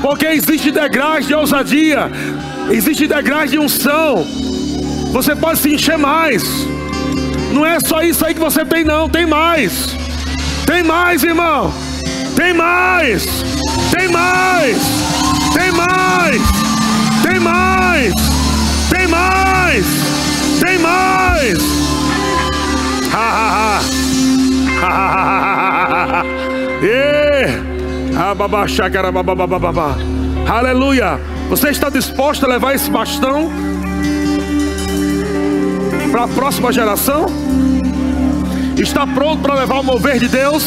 Porque existe degraus de ousadia, existe degraus de unção. Você pode se encher mais. Não é só isso aí que você tem, não, tem mais. Tem mais, irmão. Tem mais. Tem mais. Tem mais. Tem mais. Tem mais. Tem mais. Ha ha ha. Ha ha ha ha. Yeah. Aleluia. Você está disposto a levar esse bastão para a próxima geração? Está pronto para levar o mover de Deus?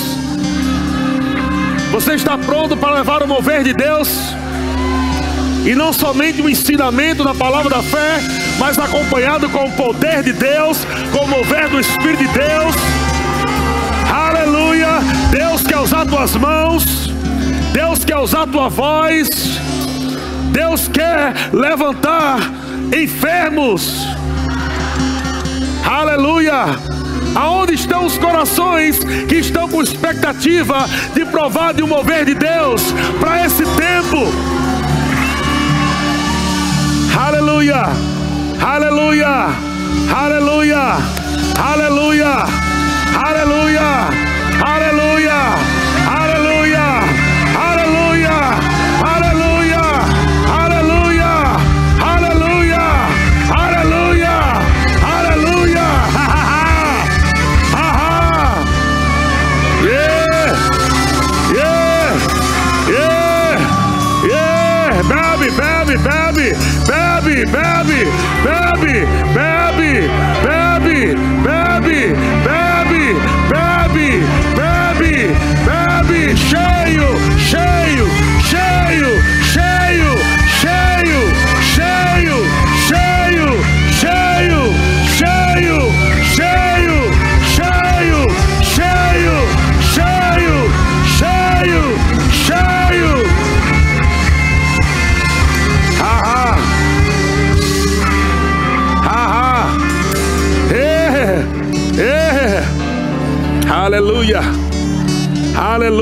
Você está pronto para levar o mover de Deus? E não somente o ensinamento da palavra da fé, mas acompanhado com o poder de Deus, com o mover do Espírito de Deus. Aleluia! Deus quer usar tuas mãos, Deus quer usar tua voz, Deus quer levantar enfermos. Aleluia! Aonde estão os corações que estão com expectativa de provar de um mover de Deus para esse tempo? Aleluia! Aleluia! Aleluia! Aleluia!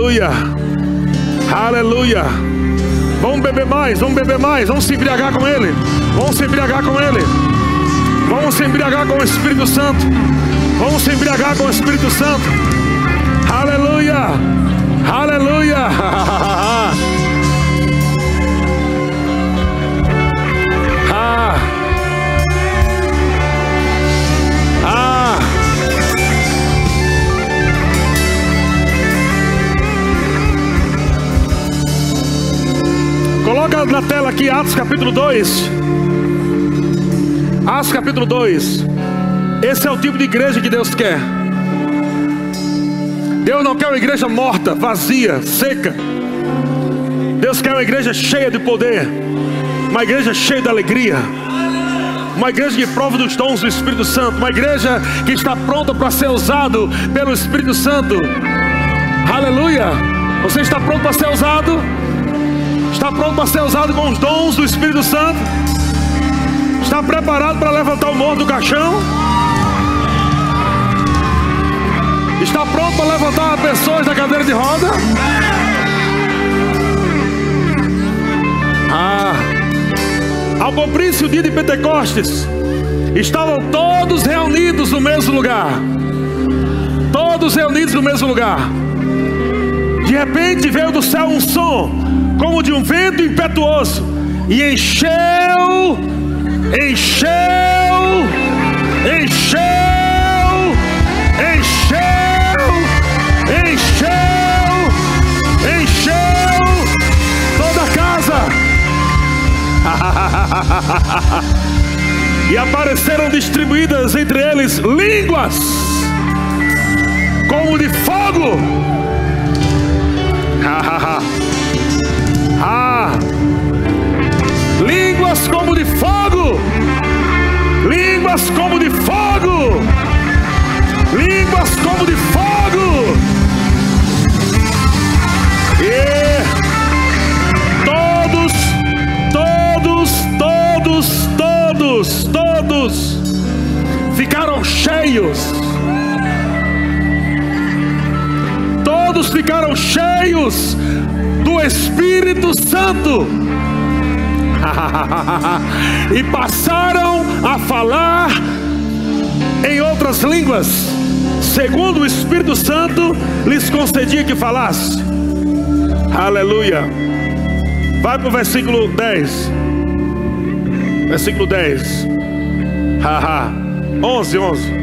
Aleluia. Aleluia. Vamos beber mais, vamos beber mais, vamos se embriagar com Ele. Vamos se embriagar com Ele. Vamos se embriagar com o Espírito Santo. Vamos se embriagar com o Espírito Santo. Aleluia. Aleluia. Coloca na tela aqui Atos capítulo 2. Atos capítulo 2. Esse é o tipo de igreja que Deus quer. Deus não quer uma igreja morta, vazia, seca. Deus quer uma igreja cheia de poder, uma igreja cheia de alegria, uma igreja que prova dos dons do Espírito Santo, uma igreja que está pronta para ser usado pelo Espírito Santo. Aleluia! Você está pronto para ser usado? Está pronto para ser usado com os dons do Espírito Santo? Está preparado para levantar o morto do caixão? Está pronto para levantar pessoas da cadeira de roda? Ah, ao cumprir-se o dia de Pentecostes, estavam todos reunidos no mesmo lugar. Todos reunidos no mesmo lugar. De repente veio do céu um som como de um vento impetuoso, e encheu, encheu, encheu, encheu, encheu, encheu toda a casa. e apareceram distribuídas entre eles línguas como de fogo. Ah! Línguas como de fogo! Línguas como de fogo! Línguas como de fogo! E todos, todos, todos, todos, todos ficaram cheios. Todos ficaram cheios do Espírito Santo. e passaram a falar em outras línguas, segundo o Espírito Santo lhes concedia que falasse. Aleluia. Vai para o versículo 10. Versículo 10. Haha. 11, 11.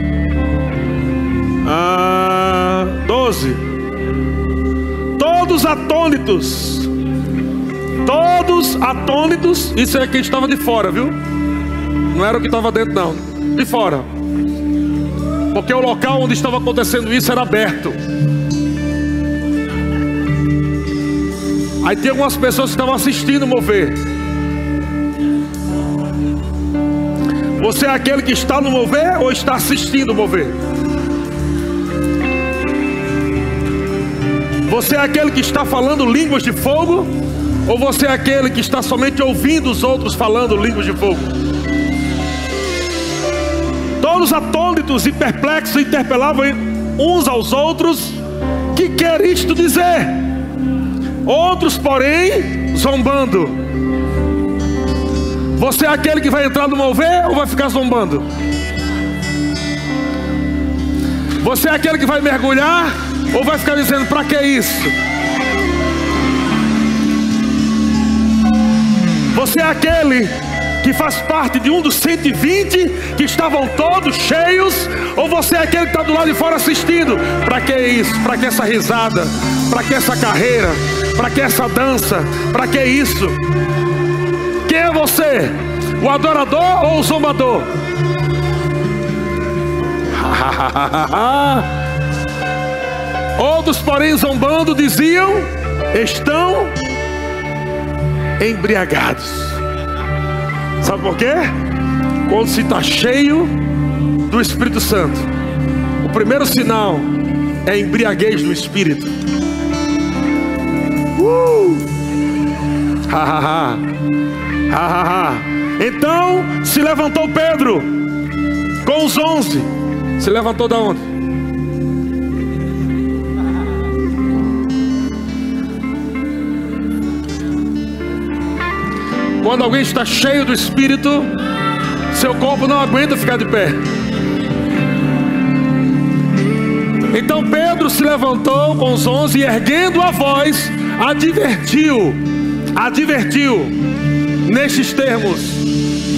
Ah, 12 todos atônitos. Todos atônitos. Isso é quem estava de fora, viu? Não era o que estava dentro, não. De fora. Porque o local onde estava acontecendo isso era aberto. Aí tem algumas pessoas que estavam assistindo mover. Você é aquele que está no mover ou está assistindo mover? Você é aquele que está falando línguas de fogo? Ou você é aquele que está somente ouvindo os outros falando línguas de fogo? Todos atônitos e perplexos interpelavam uns aos outros: Que quer isto dizer? Outros, porém, zombando. Você é aquele que vai entrar no mover ou vai ficar zombando? Você é aquele que vai mergulhar ou vai ficar dizendo: para que isso? Você é aquele que faz parte de um dos 120 que estavam todos cheios, ou você é aquele que está do lado de fora assistindo? Para que isso? Para que essa risada? Para que essa carreira? Para que essa dança? Para que isso? Quem é você? O adorador ou o zombador? Outros, porém, zombando, diziam: estão embriagados. Sabe por quê? Quando se está cheio do Espírito Santo, o primeiro sinal é embriaguez do Espírito. Uh! Ha, ha, ha. Ha, ha, ha. Então se levantou Pedro com os onze. Se levantou da onde? Quando alguém está cheio do Espírito, seu corpo não aguenta ficar de pé. Então Pedro se levantou com os onze e erguendo a voz, advertiu, advertiu, nestes termos: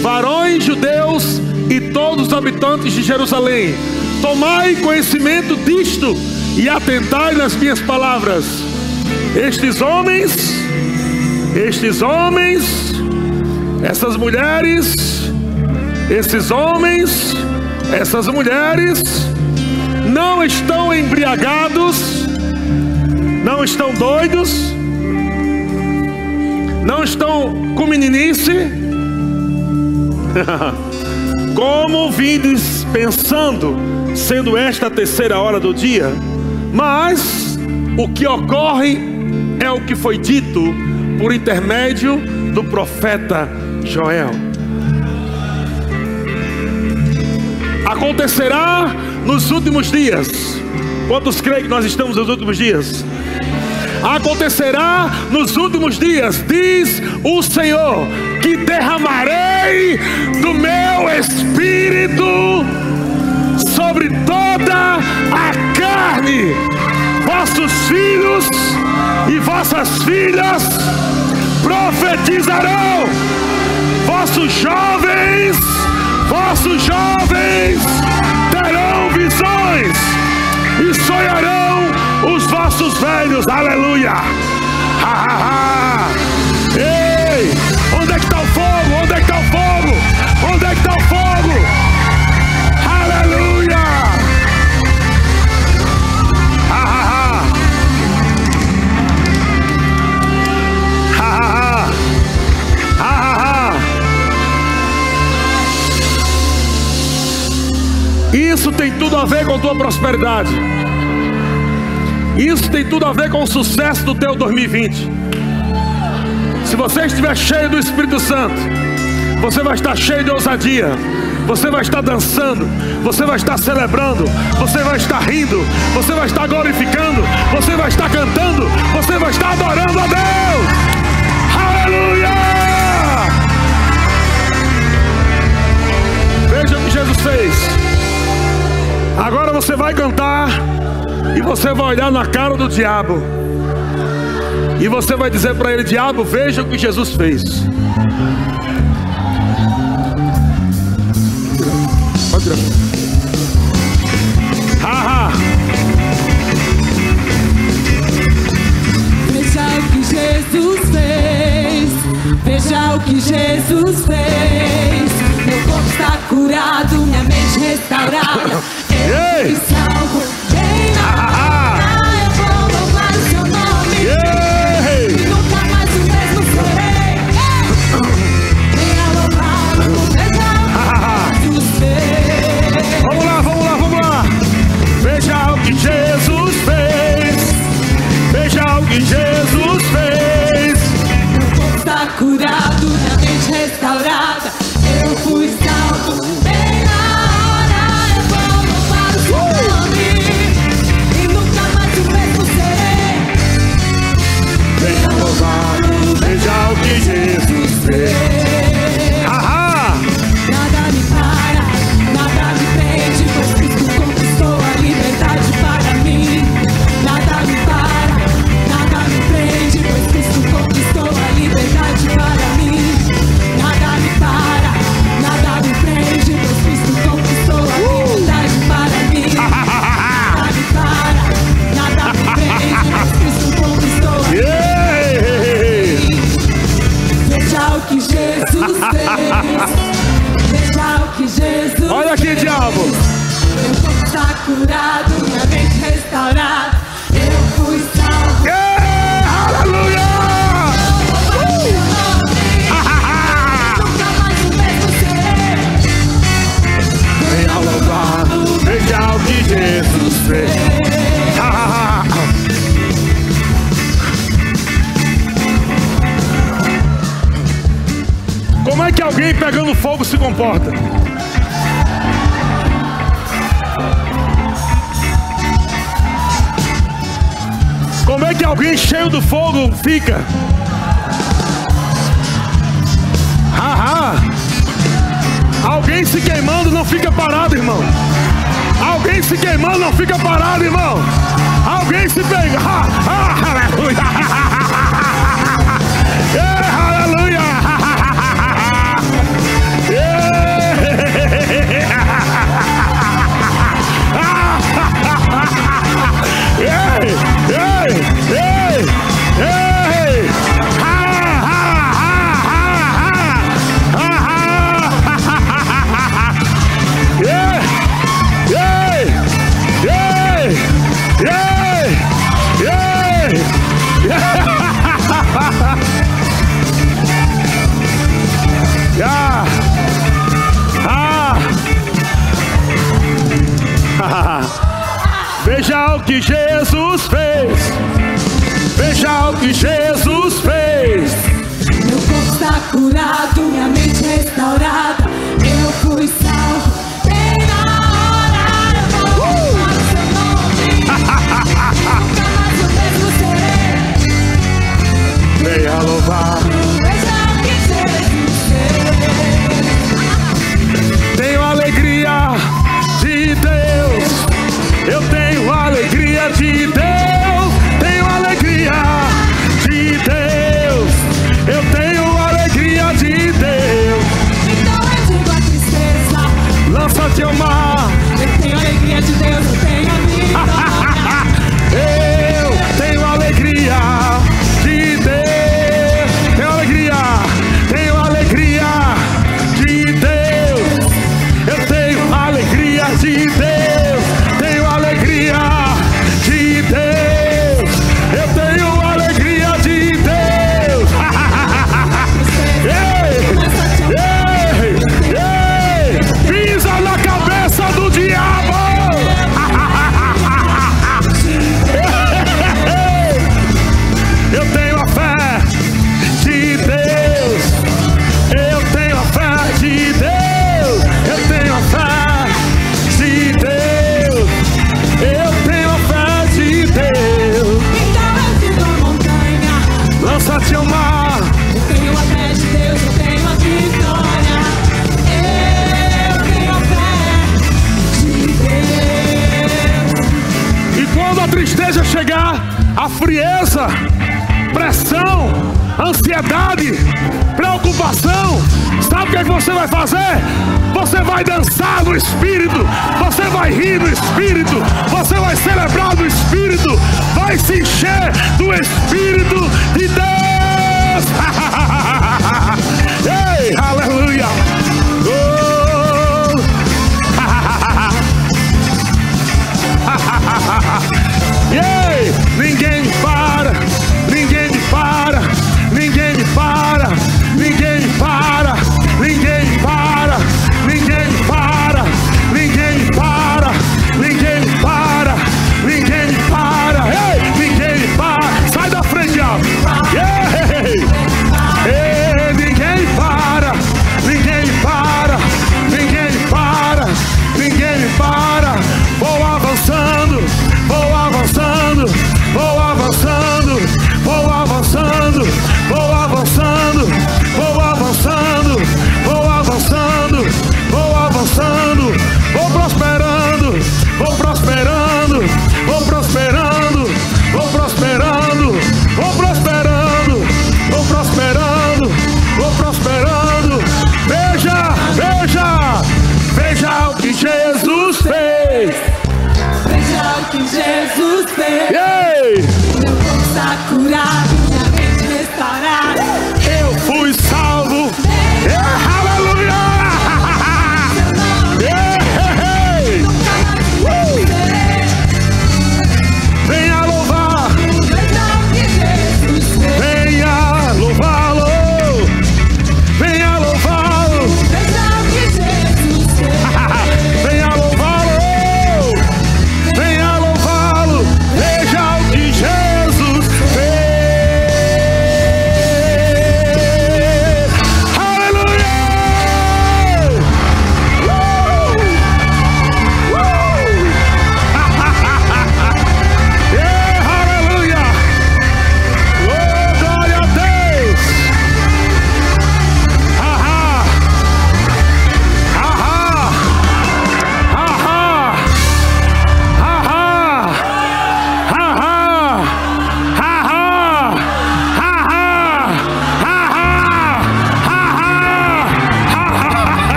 varões judeus e todos os habitantes de Jerusalém, tomai conhecimento disto e atentai nas minhas palavras. Estes homens, estes homens essas mulheres, esses homens, essas mulheres não estão embriagados, não estão doidos, não estão com meninice, como vindes pensando, sendo esta a terceira hora do dia, mas o que ocorre é o que foi dito por intermédio do profeta Joel. Acontecerá nos últimos dias. Quantos creem que nós estamos nos últimos dias? Acontecerá nos últimos dias, diz o Senhor, que derramarei do meu espírito sobre toda a carne. Vossos filhos e vossas filhas profetizarão vossos jovens, vossos jovens terão visões e sonharão os vossos velhos. Aleluia! Ha, ha, ha. Isso tem tudo a ver com tua prosperidade. Isso tem tudo a ver com o sucesso do teu 2020. Se você estiver cheio do Espírito Santo, você vai estar cheio de ousadia. Você vai estar dançando, você vai estar celebrando, você vai estar rindo, você vai estar glorificando, você vai estar cantando, você vai estar adorando a Deus. Aleluia! Veja o que Jesus fez. Agora você vai cantar e você vai olhar na cara do diabo. E você vai dizer para ele: Diabo, veja o que Jesus fez. Pode Veja o que Jesus fez. Veja o que Jesus fez. Meu corpo está curado, minha mente restaurada. Ei! curado, minha mente restaurada. Eu fui salvo. Yeah, aleluia! Venha louvado, venha o que Jesus fez. Ah. Como é que alguém pegando fogo se comporta? do fogo fica. Haha. Alguém se queimando não fica parado, irmão. Alguém se queimando não fica parado, irmão. Alguém se pega. Ha, ha, aleluia. que Jesus fez. Veja o que Jesus